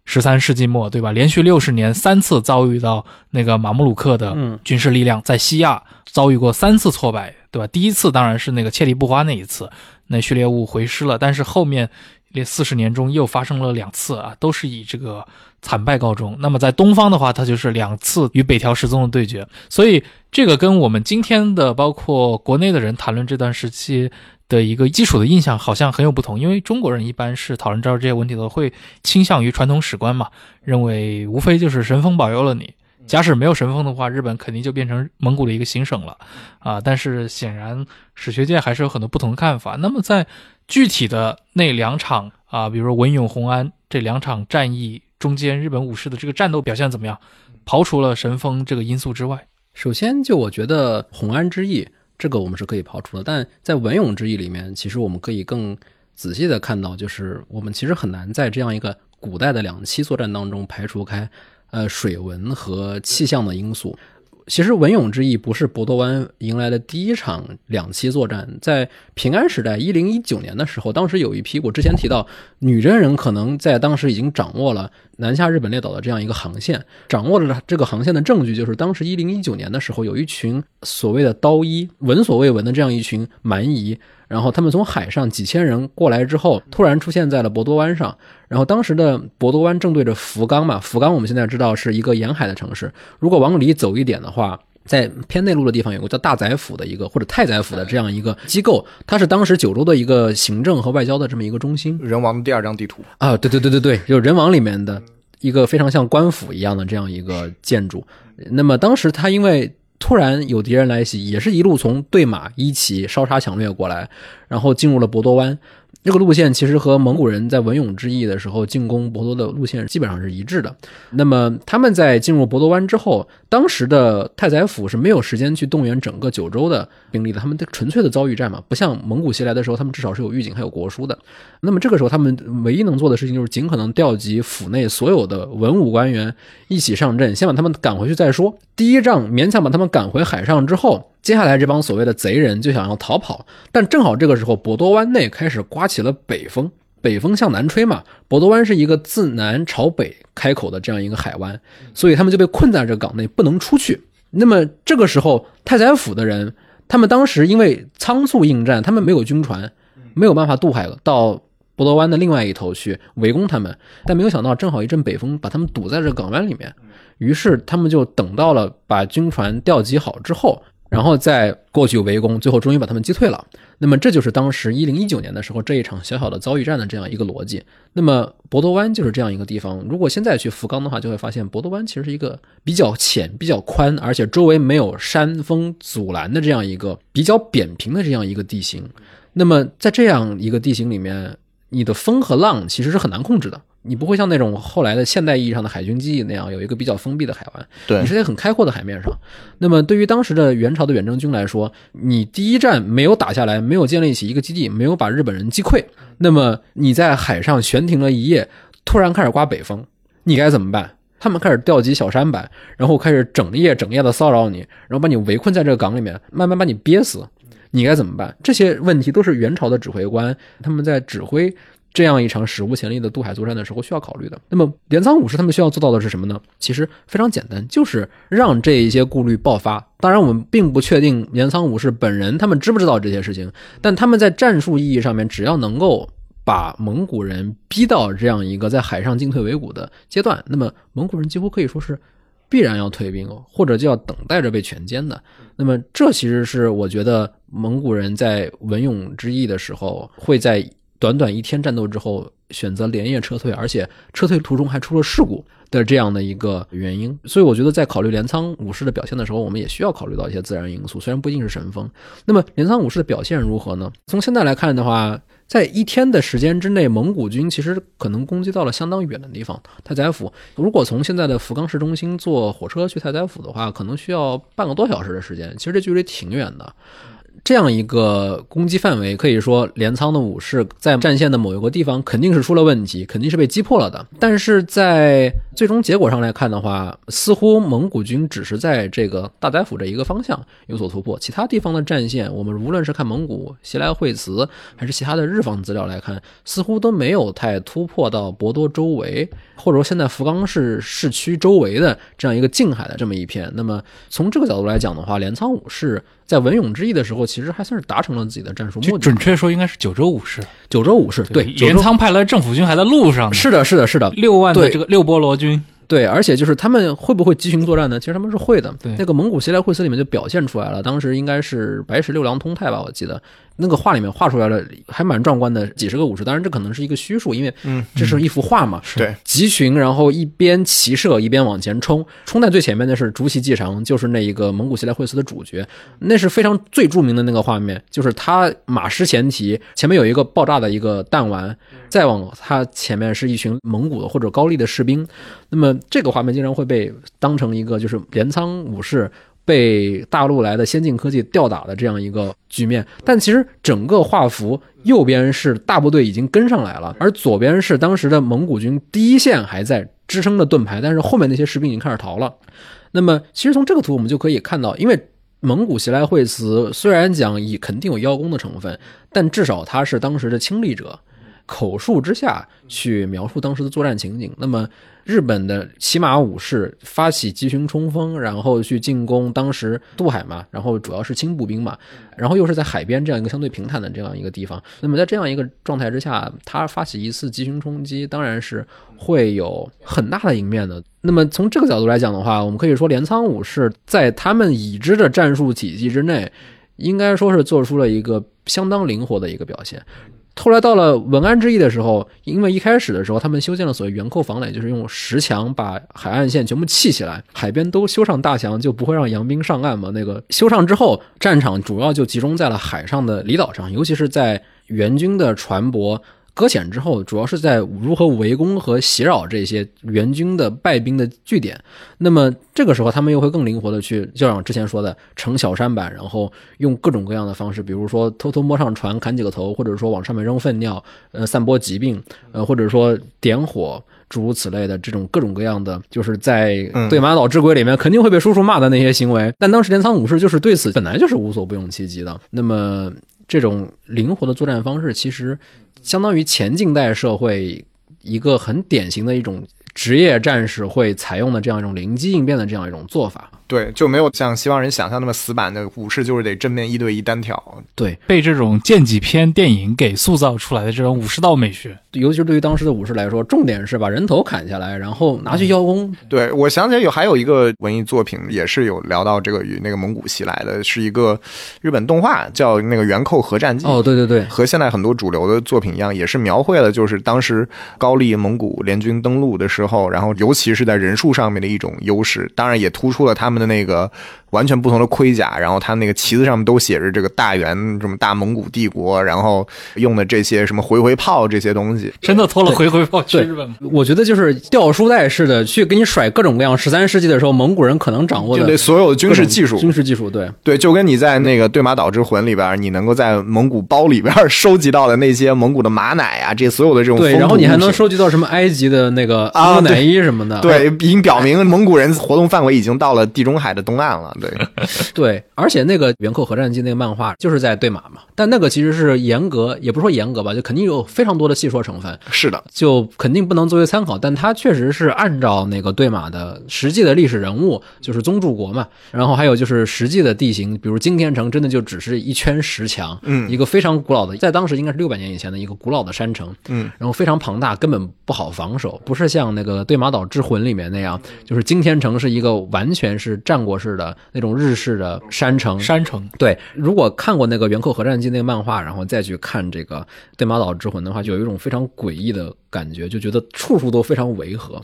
十三世纪末，对吧？连续六十年三次遭遇到那个马穆鲁克的军事力量，在西亚遭遇过三次挫败，对吧？第一次当然是那个切利布花那一次，那序列物回师了。但是后面连四十年中又发生了两次啊，都是以这个惨败告终。那么在东方的话，它就是两次与北条失宗的对决。所以这个跟我们今天的包括国内的人谈论这段时期。的一个基础的印象好像很有不同，因为中国人一般是讨论这些问题的会倾向于传统史观嘛，认为无非就是神风保佑了你，假使没有神风的话，日本肯定就变成蒙古的一个行省了啊。但是显然史学界还是有很多不同的看法。那么在具体的那两场啊，比如说文永、洪安这两场战役中间，日本武士的这个战斗表现怎么样？刨除了神风这个因素之外，首先就我觉得洪安之役。这个我们是可以刨除的，但在文勇之役里面，其实我们可以更仔细的看到，就是我们其实很难在这样一个古代的两栖作战当中排除开，呃，水文和气象的因素。其实文勇之役不是博多湾迎来的第一场两栖作战，在平安时代一零一九年的时候，当时有一批我之前提到女真人可能在当时已经掌握了南下日本列岛的这样一个航线，掌握了这个航线的证据就是当时一零一九年的时候，有一群所谓的刀医闻所未闻的这样一群蛮夷。然后他们从海上几千人过来之后，突然出现在了博多湾上。然后当时的博多湾正对着福冈嘛，福冈我们现在知道是一个沿海的城市。如果往里走一点的话，在偏内陆的地方有个叫大宰府的一个或者太宰府的这样一个机构，它是当时九州的一个行政和外交的这么一个中心。人王的第二张地图啊，对对对对对，就是人王里面的一个非常像官府一样的这样一个建筑。那么当时他因为。突然有敌人来袭，也是一路从对马、一起烧杀抢掠过来，然后进入了博多湾。这个路线其实和蒙古人在文永之役的时候进攻博多的路线基本上是一致的。那么他们在进入博多湾之后，当时的太宰府是没有时间去动员整个九州的兵力的，他们的纯粹的遭遇战嘛，不像蒙古袭来的时候，他们至少是有预警还有国书的。那么这个时候，他们唯一能做的事情就是尽可能调集府内所有的文武官员一起上阵，先把他们赶回去再说。第一仗勉强把他们赶回海上之后。接下来这帮所谓的贼人就想要逃跑，但正好这个时候，博多湾内开始刮起了北风，北风向南吹嘛。博多湾是一个自南朝北开口的这样一个海湾，所以他们就被困在这港内，不能出去。那么这个时候，太宰府的人，他们当时因为仓促应战，他们没有军船，没有办法渡海到博多湾的另外一头去围攻他们。但没有想到，正好一阵北风把他们堵在这港湾里面，于是他们就等到了把军船调集好之后。然后再过去围攻，最后终于把他们击退了。那么这就是当时一零一九年的时候这一场小小的遭遇战的这样一个逻辑。那么博多湾就是这样一个地方。如果现在去福冈的话，就会发现博多湾其实是一个比较浅、比较宽，而且周围没有山峰阻拦的这样一个比较扁平的这样一个地形。那么在这样一个地形里面，你的风和浪其实是很难控制的。你不会像那种后来的现代意义上的海军基地那样有一个比较封闭的海湾，对你是在很开阔的海面上。那么对于当时的元朝的远征军来说，你第一战没有打下来，没有建立起一个基地，没有把日本人击溃，那么你在海上悬停了一夜，突然开始刮北风，你该怎么办？他们开始调集小舢板，然后开始整夜整夜的骚扰你，然后把你围困在这个港里面，慢慢把你憋死，你该怎么办？这些问题都是元朝的指挥官他们在指挥这样一场史无前例的渡海作战的时候需要考虑的。那么镰仓武士他们需要做到的是什么呢？其实非常简单，就是让这一些顾虑爆发。当然，我们并不确定镰仓武士本人他们知不知道这些事情，但他们在战术意义上面，只要能够把蒙古人逼到这样一个在海上进退维谷的阶段，那么蒙古人几乎可以说是必然要退兵，或者就要等待着被全歼的。那么这其实是我觉得蒙古人在文勇之役的时候，会在短短一天战斗之后选择连夜撤退，而且撤退途中还出了事故的这样的一个原因。所以我觉得在考虑镰仓武士的表现的时候，我们也需要考虑到一些自然因素，虽然不一定是神风。那么镰仓武士的表现如何呢？从现在来看的话，在一天的时间之内，蒙古军其实可能攻击到了相当远的地方。太宰府，如果从现在的福冈市中心坐火车去太宰府的话，可能需要半个多小时的时间。其实这距离挺远的。这样一个攻击范围，可以说镰仓的武士在战线的某一个地方肯定是出了问题，肯定是被击破了的。但是在最终结果上来看的话，似乎蒙古军只是在这个大宰府这一个方向有所突破，其他地方的战线，我们无论是看蒙古袭来惠辞，还是其他的日方资料来看，似乎都没有太突破到博多周围，或者说现在福冈市市区周围的这样一个近海的这么一片。那么从这个角度来讲的话，镰仓武士在文勇之役的时候，其实还算是达成了自己的战术目的。准确说应该是九州武士，九州武士对九镰仓派来的政府军还在路上呢，是的，是的，是的，六万的对这个六波罗军，对，而且就是他们会不会集群作战呢？其实他们是会的。对那个蒙古协来会司里面就表现出来了，当时应该是白石六郎通泰吧，我记得那个画里面画出来了，还蛮壮观的，几十个武士。当然这可能是一个虚数，因为嗯这是一幅画嘛。对，集群，然后一边骑射一边往前冲，冲在最前面的是竹崎继长，就是那一个蒙古西来会斯的主角，那是非常最著名的那个画面，就是他马失前蹄，前面有一个爆炸的一个弹丸，再往他前面是一群蒙古的或者高丽的士兵，那么这个画面经常会被当成一个就是镰仓武士。被大陆来的先进科技吊打的这样一个局面，但其实整个画幅右边是大部队已经跟上来了，而左边是当时的蒙古军第一线还在支撑着盾牌，但是后面那些士兵已经开始逃了。那么，其实从这个图我们就可以看到，因为蒙古袭来会辞虽然讲以肯定有邀功的成分，但至少他是当时的亲历者，口述之下去描述当时的作战情景。那么，日本的骑马武士发起集群冲锋，然后去进攻当时渡海嘛，然后主要是轻步兵嘛，然后又是在海边这样一个相对平坦的这样一个地方。那么在这样一个状态之下，他发起一次集群冲击，当然是会有很大的赢面的。那么从这个角度来讲的话，我们可以说镰仓武士在他们已知的战术体系之内，应该说是做出了一个相当灵活的一个表现。后来到了文安之役的时候，因为一开始的时候他们修建了所谓圆扣防垒，就是用石墙把海岸线全部砌起来，海边都修上大墙，就不会让洋兵上岸嘛。那个修上之后，战场主要就集中在了海上的离岛上，尤其是在援军的船舶。搁浅之后，主要是在如何围攻和袭扰这些援军的败兵的据点。那么这个时候，他们又会更灵活的去，就像之前说的，乘小舢板，然后用各种各样的方式，比如说偷偷摸上船砍几个头，或者说往上面扔粪尿，呃，散播疾病，呃，或者说点火。诸如此类的这种各种各样的，就是在嗯对马岛之鬼里面肯定会被叔叔骂的那些行为，但当时镰仓武士就是对此本来就是无所不用其极的。那么这种灵活的作战方式，其实相当于前近代社会一个很典型的一种职业战士会采用的这样一种灵机应变的这样一种做法。对，就没有像西方人想象那么死板的武士就是得正面一对一单挑。对，被这种剑戟片电影给塑造出来的这种武士道美学，尤其是对于当时的武士来说，重点是把人头砍下来，然后拿去邀功。对我想起来有还有一个文艺作品也是有聊到这个与那个蒙古袭来的，是一个日本动画叫那个《元寇合战记》。哦，对对对，和现在很多主流的作品一样，也是描绘了就是当时高丽蒙古联军登陆的时候，然后尤其是在人数上面的一种优势，当然也突出了他们他们的那个完全不同的盔甲，然后他那个旗子上面都写着这个大元什么大蒙古帝国，然后用的这些什么回回炮这些东西。真的偷了回回炮去日本吗？我觉得就是掉书袋似的去给你甩各种各样。十三世纪的时候，蒙古人可能掌握的对所有的军事技术，军事技术，对对，就跟你在那个《对马岛之魂》里边，你能够在蒙古包里边收集到的那些蒙古的马奶啊，这所有的这种对，然后你还能收集到什么埃及的那个啊牛奶衣什么的，对，已经表明蒙古人活动范围已经到了地中海的东岸了。对，对，而且那个《元寇核战记》那个漫画就是在对马嘛，但那个其实是严格，也不是说严格吧，就肯定有非常多的戏说成分，是的，就肯定不能作为参考，但它确实是按照那个对马的实际的历史人物，就是宗主国嘛，然后还有就是实际的地形，比如金天城真的就只是一圈石墙，嗯。一个非常古老的，在当时应该是六百年以前的一个古老的山城，嗯，然后非常庞大，根本不好防守，不是像那个《对马岛之魂》里面那样，就是金天城是一个完全是战国式的那种日式的山城，山城。对，如果看过那个《元寇核战记》那个漫画，然后再去看这个《对马岛之魂》的话，就有一种非常诡异的感觉，就觉得处处都非常违和。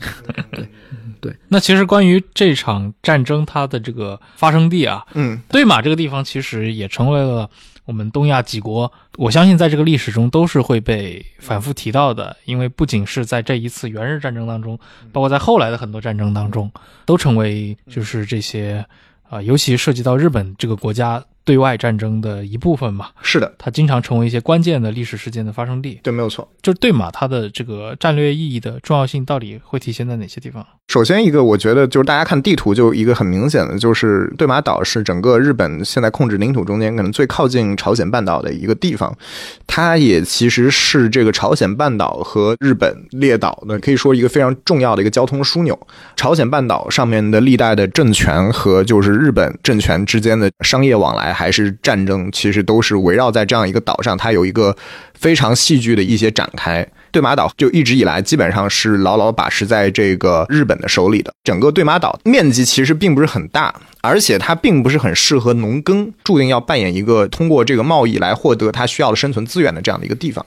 对。那其实关于这场战争它的这个发生地啊，嗯，对马这个地方其实也成为了我们东亚几国，我相信在这个历史中都是会被反复提到的，因为不仅是在这一次元日战争当中，包括在后来的很多战争当中，都成为就是这些啊、尤其涉及到日本这个国家对外战争的一部分嘛，是的，它经常成为一些关键的历史事件的发生地。对，没有错。就是对马它的这个战略意义的重要性到底会体现在哪些地方？首先一个，我觉得就是大家看地图，就一个很明显的，就是对马岛是整个日本现在控制领土中间可能最靠近朝鲜半岛的一个地方，它也其实是这个朝鲜半岛和日本列岛的可以说一个非常重要的一个交通枢纽。朝鲜半岛上面的历代的政权和就是日本政权之间的商业往来还是战争，其实都是围绕在这样一个岛上，它有一个非常戏剧的一些展开。对马岛就一直以来基本上是牢牢把持在这个日本的手里的。整个对马岛面积其实并不是很大，而且它并不是很适合农耕，注定要扮演一个通过这个贸易来获得它需要的生存资源的这样的一个地方。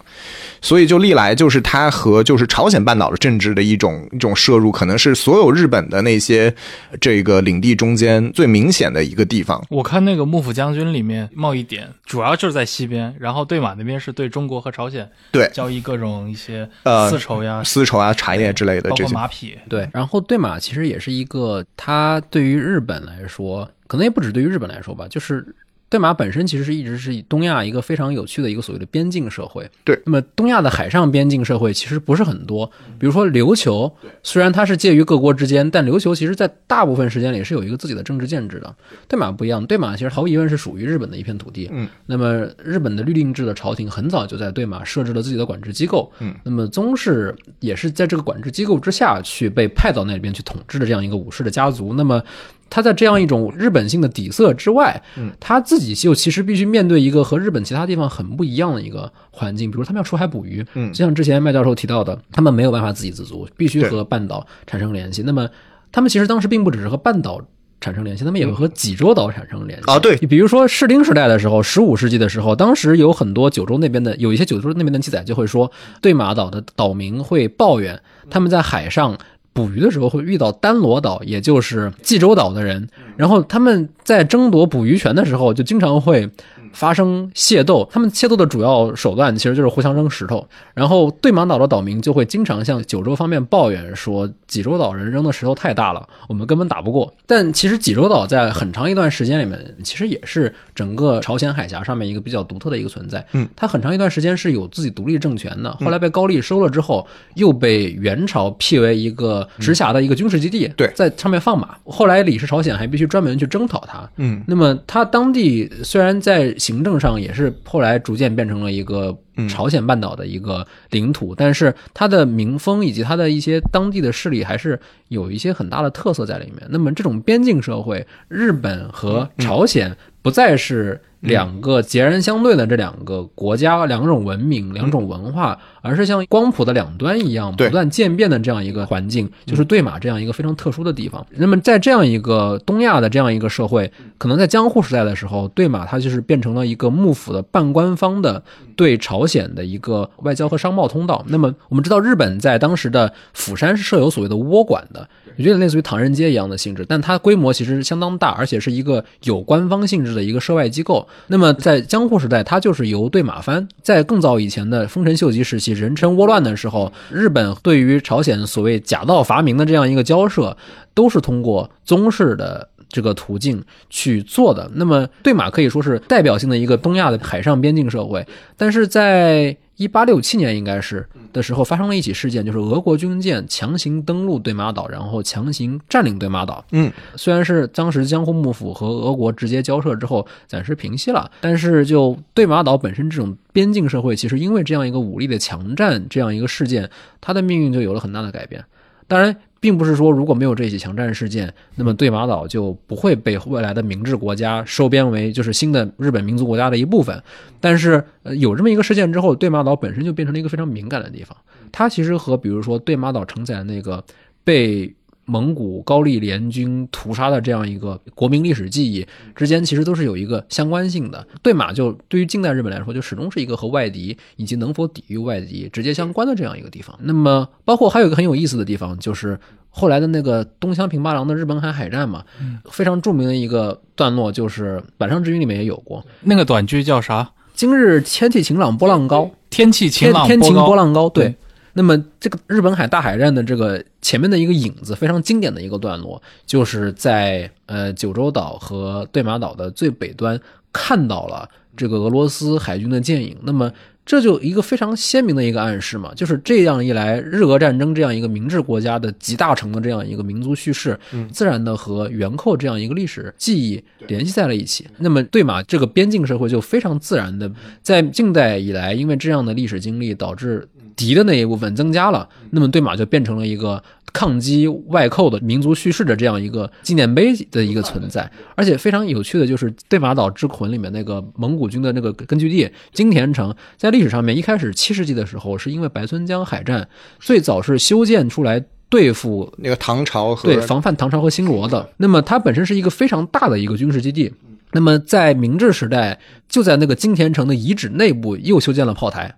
所以就历来就是它和就是朝鲜半岛的政治的一种一种摄入，可能是所有日本的那些这个领地中间最明显的一个地方。我看那个幕府将军里面贸易点主要就是在西边，然后对马那边是对中国和朝鲜对交易各种一些呃丝绸呀，丝绸啊、茶叶之类的包这些。括马匹。对，然后对马其实也是一个，它对于日本来说，可能也不止对于日本来说吧，就是。对马本身其实是一直是以东亚一个非常有趣的一个所谓的边境社会。对那么东亚的海上边境社会其实不是很多，比如说琉球，虽然它是介于各国之间，但琉球其实在大部分时间里是有一个自己的政治建制的。对马不一样，对马其实毫无疑问是属于日本的一片土地。嗯，那么日本的律令制的朝廷很早就在对马设置了自己的管制机构。嗯，那么宗室也是在这个管制机构之下去被派到那边去统治的这样一个武士的家族。那么他在这样一种日本性的底色之外，嗯，他自己就其实必须面对一个和日本其他地方很不一样的一个环境，比如他们要出海捕鱼，嗯。就像之前麦教授提到的，他们没有办法自给自足，必须和半岛产生联系。那么他们其实当时并不只是和半岛。产生联系，他们也会和济州岛产生联系。啊对。比如说士丁时代的时候，十五世纪的时候，当时有很多九州那边的，有一些九州那边的记载就会说，对马岛的岛民会抱怨他们在海上捕鱼的时候会遇到丹罗岛，也就是济州岛的人，然后他们在争夺捕鱼权的时候，就经常会发生械斗。他们械斗的主要手段其实就是互相扔石头，然后对马岛的岛民就会经常向九州方面抱怨说，济州岛人扔的石头太大了，我们根本打不过。但其实济州岛在很长一段时间里面，其实也是整个朝鲜海峡上面一个比较独特的一个存在。嗯，它很长一段时间是有自己独立政权的，后来被高丽收了之后，又被元朝辟为一个直辖的一个军事基地，对在上面放马。后来李氏朝鲜还必须专门去征讨它。嗯那么它当地虽然在行政上也是后来逐渐变成了一个朝鲜半岛的一个领土，但是它的民风以及它的一些当地的势力还是有一些很大的特色在里面。那么这种边境社会，日本和朝鲜不再是两个截然相对的这两个国家、两种文明、两种文化，而是像光谱的两端一样不断渐变的这样一个环境，就是对马这样一个非常特殊的地方。那么在这样一个东亚的这样一个社会，可能在江户时代的时候，对马它就是变成了一个幕府的半官方的对朝朝鲜的一个外交和商贸通道。那么我们知道，日本在当时的釜山是设有所谓的倭馆的，有点类似于唐人街一样的性质，但它规模其实相当大，而且是一个有官方性质的一个涉外机构。那么在江户时代，它就是由对马藩，在更早以前的丰臣秀吉时期，人称倭乱的时候，日本对于朝鲜所谓假道伐明的这样一个交涉，都是通过宗室的。这个途径去做的，那么对马可以说是代表性的一个东亚的海上边境社会，但是在一八六七年应该是的时候，发生了一起事件，就是俄国军舰强行登陆对马岛，然后强行占领对马岛。嗯，虽然是当时江户幕府和俄国直接交涉之后暂时平息了，但是就对马岛本身这种边境社会，其实因为这样一个武力的强占这样一个事件，它的命运就有了很大的改变。当然，并不是说如果没有这起强占事件，那么对马岛就不会被未来的明治国家收编为就是新的日本民族国家的一部分。但是，呃，有这么一个事件之后，对马岛本身就变成了一个非常敏感的地方。它其实和比如说对马岛承载的那个被蒙古高丽联军屠杀的这样一个国民历史记忆之间，其实都是有一个相关性的。对马就对于近代日本来说，就始终是一个和外敌以及能否抵御外敌直接相关的这样一个地方。那么，包括还有一个很有意思的地方，就是后来的那个东乡平八郎的日本海海战嘛，非常著名的一个段落，就是板上之云里面也有过。那个短剧叫啥？今日天气晴朗，波浪高。天气晴朗，天天晴波浪高，对。对那么这个日本海大海战的这个前面的一个影子，非常经典的一个段落，就是在呃九州岛和对马岛的最北端看到了这个俄罗斯海军的舰影。那么这就一个非常鲜明的一个暗示嘛，就是这样一来，日俄战争这样一个明治国家的集大成的这样一个民族叙事，自然的和元寇这样一个历史记忆联系在了一起。那么对马这个边境社会就非常自然的在近代以来，因为这样的历史经历导致敌的那一部分增加了，那么对马就变成了一个抗击外寇的民族叙事的这样一个纪念碑的一个存在。而且非常有趣的就是对马岛之魂里面那个蒙古军的那个根据地金田城，在历史上面一开始七世纪的时候，是因为白村江海战最早是修建出来对付那个唐朝和对，防范唐朝和新罗的。那么它本身是一个非常大的一个军事基地。那么在明治时代，就在那个金田城的遗址内部又修建了炮台。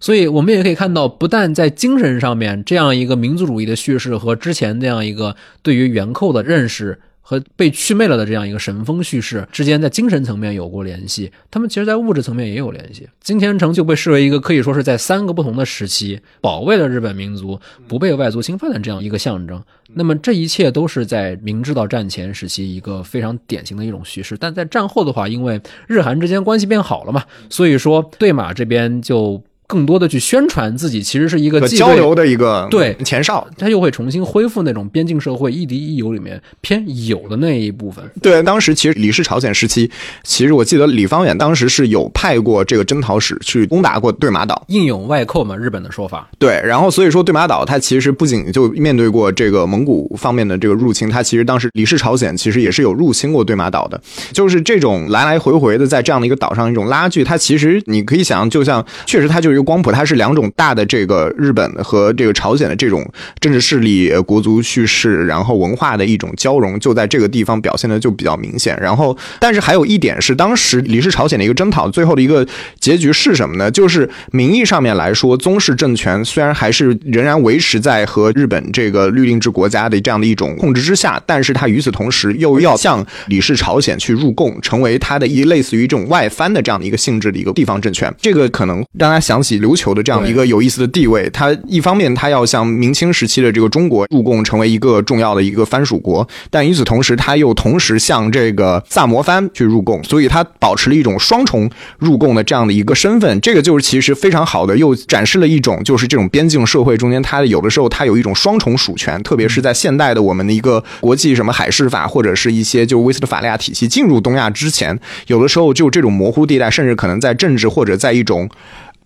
所以我们也可以看到，不但在精神上面这样一个民族主义的叙事和之前这样一个对于元寇的认识和被祛魅了的这样一个神风叙事之间，在精神层面有过联系，他们其实在物质层面也有联系。金田城就被视为一个可以说是在三个不同的时期保卫了日本民族不被外族侵犯的这样一个象征。那么这一切都是在明治到战前时期一个非常典型的一种叙事，但在战后的话，因为日韩之间关系变好了嘛，所以说对马这边就更多的去宣传自己其实是一个交流的一个对前哨。他又会重新恢复那种边境社会亦敌亦友里面偏友的那一部分。对，当时其实李氏朝鲜时期，其实我记得李方远当时是有派过这个征讨使去攻打过对马岛。应勇外寇嘛，日本的说法。对，然后所以说对马岛它其实不仅就面对过这个蒙古方面的这个入侵，它其实当时李氏朝鲜其实也是有入侵过对马岛的。就是这种来来回回的在这样的一个岛上一种拉锯，它其实你可以想象，就像确实它就是一就光谱，它是两种大的这个日本和这个朝鲜的这种政治势力、国族叙事，然后文化的一种交融，就在这个地方表现的就比较明显。然后，但是还有一点是，当时李氏朝鲜的一个征讨，最后的一个结局是什么呢？就是名义上面来说，宗室政权虽然还是仍然维持在和日本这个律令制国家的这样的一种控制之下，但是它与此同时又要向李氏朝鲜去入贡，成为它的一类似于这种外藩的这样的一个性质的一个地方政权。这个可能让他想起。济琉球的这样一个有意思的地位。它一方面，它要向明清时期的这个中国入贡，成为一个重要的一个藩属国，但与此同时，它又同时向这个萨摩藩去入贡，所以它保持了一种双重入贡的这样的一个身份。这个就是其实非常好的，又展示了一种就是这种边境社会中间，它有的时候它有一种双重属权，特别是在现代的我们的一个国际什么海事法或者是一些就威斯特法利亚体系进入东亚之前，有的时候就这种模糊地带，甚至可能在政治或者 在一种。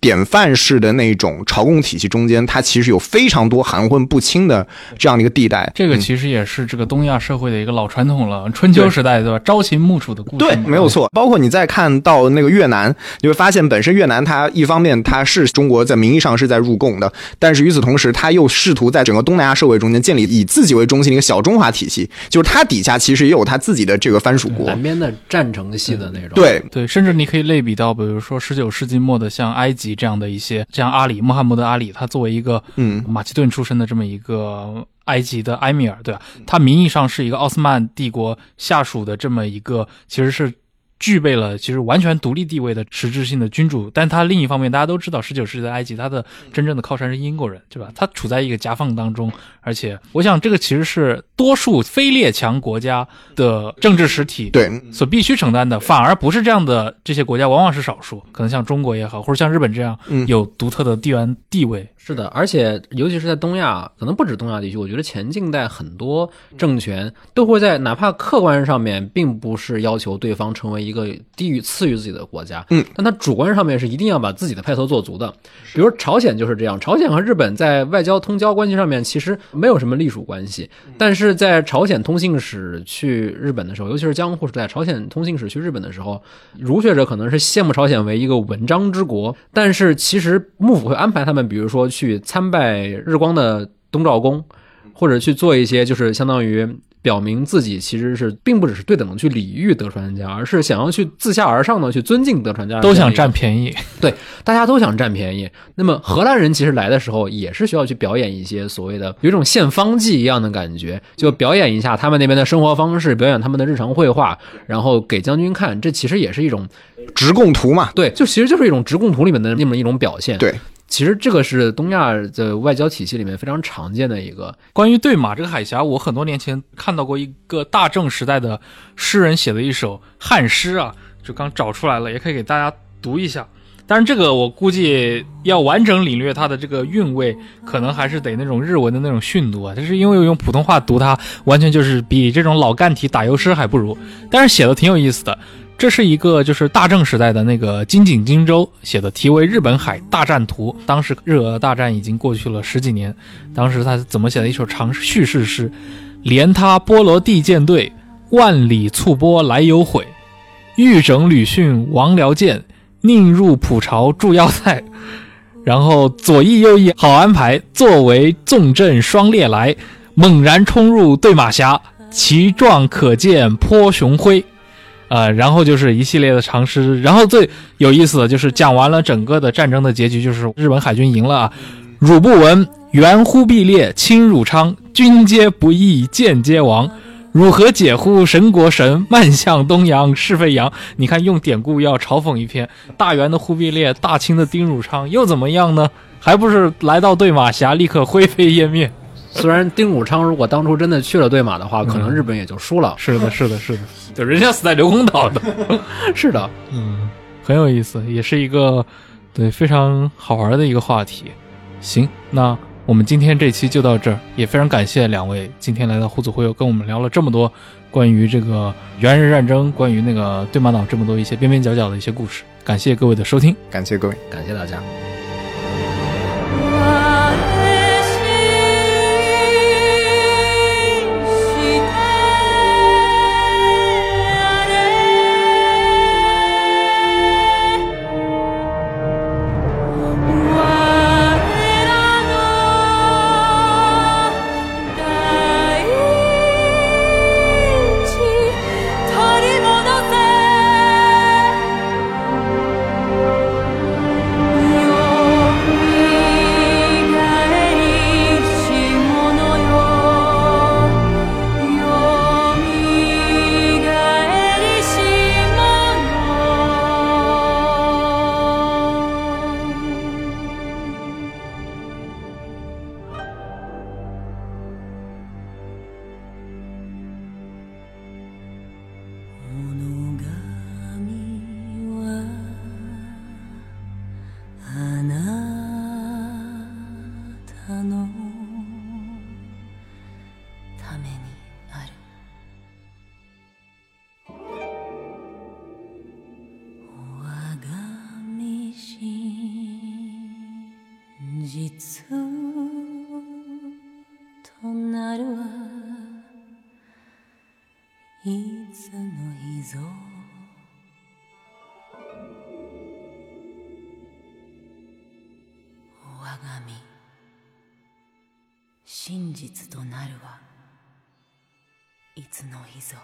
典范式的那种朝贡体系中间，它其实有非常多含混不清的这样的一个地带。这个其实也是这个东亚社会的一个老传统了，春秋时代对吧？朝秦暮楚的故事。对，没有错。包括你再看到那个越南，你会发现本身越南它一方面它是中国在名义上是在入贡的，但是与此同时，它又试图在整个东南亚社会中间建立以自己为中心的一个小中华体系，就是它底下其实也有它自己的这个藩属国。南边的战城系的那种。对对，甚至你可以类比到，比如说十九世纪末的像埃及这样的一些，像阿里穆罕默德阿里，他作为一个嗯马其顿出身的这么一个埃及的埃米尔，对吧？他名义上是一个奥斯曼帝国下属的这么一个，其实是具备了其实完全独立地位的实质性的君主。但他另一方面，大家都知道，十九世纪的埃及，他的真正的靠山是英国人，对吧？他处在一个夹缝当中，而且我想这个其实是多数非列强国家的政治实体对，所必须承担的，反而不是这样的。这些国家往往是少数，可能像中国也好，或者像日本这样嗯有独特的地缘地位。是的，而且尤其是在东亚，可能不止东亚地区，我觉得前近代很多政权都会在哪怕客观上面并不是要求对方成为一个低于次于自己的国家，嗯，但他主观上面是一定要把自己的派头做足的。比如朝鲜就是这样，朝鲜和日本在外交通交关系上面其实没有什么隶属关系，但是在朝鲜通信使去日本的时候，尤其是江户时代，朝鲜通信使去日本的时候，儒学者可能是羡慕朝鲜为一个文章之国，但是其实幕府会安排他们，比如说去参拜日光的东照宫，或者去做一些就是相当于表明自己其实是并不只是对等的去礼遇德川家，而是想要去自下而上的去尊敬德川家，都想占便宜，对大家都想占便宜。那么荷兰人其实来的时候也是需要去表演一些所谓的有一种献方剂一样的感觉，就表演一下他们那边的生活方式，表演他们的日常绘画，然后给将军看。这其实也是一种直贡图嘛，对，就其实就是一种直贡图里面的那么一种表现。对，其实这个是东亚的外交体系里面非常常见的一个。关于对马这个海峡，我很多年前看到过一个大正时代的诗人写的一首汉诗啊，就刚找出来了，也可以给大家读一下。但是这个我估计要完整领略它的这个韵味，可能还是得那种日文的那种训读啊。就是因为用普通话读它，完全就是比这种老干体打油诗还不如。但是写的挺有意思的。这是一个就是大正时代的那个金井金州写的，题为《日本海大战图》。当时日俄大战已经过去了十几年，当时他怎么写的一首长叙事诗：连他波罗的舰队，万里簇波来有悔。欲整吕逊王僚舰，宁入蒲巢筑要塞。然后左翼右翼好安排，作为纵阵双列来，猛然冲入对马峡，其状可见颇雄辉。呃，然后就是一系列的长诗，然后最有意思的就是讲完了整个的战争的结局，就是日本海军赢了啊。汝不闻，援忽必烈，侵汝昌，军皆不义，舰皆亡。汝何解乎神国神，漫向东洋，是非扬。你看，用典故要嘲讽一篇，大元的忽必烈，大清的丁汝昌，又怎么样呢？还不是来到对马峡，立刻灰飞烟灭。虽然丁汝昌如果当初真的去了对马的话，可能日本也就输了。是的，是的，是的，就人家死在刘公岛的。是的，嗯，很有意思，也是一个对非常好玩的一个话题。行，那我们今天这期就到这儿，也非常感谢两位今天来到互助会友，跟我们聊了这么多关于这个猿人战争，关于那个对马岛这么多一些边边角角的一些故事。感谢各位的收听。感谢各位。感谢大家。「ぞ。我が身。真実となるはいつの日ぞ。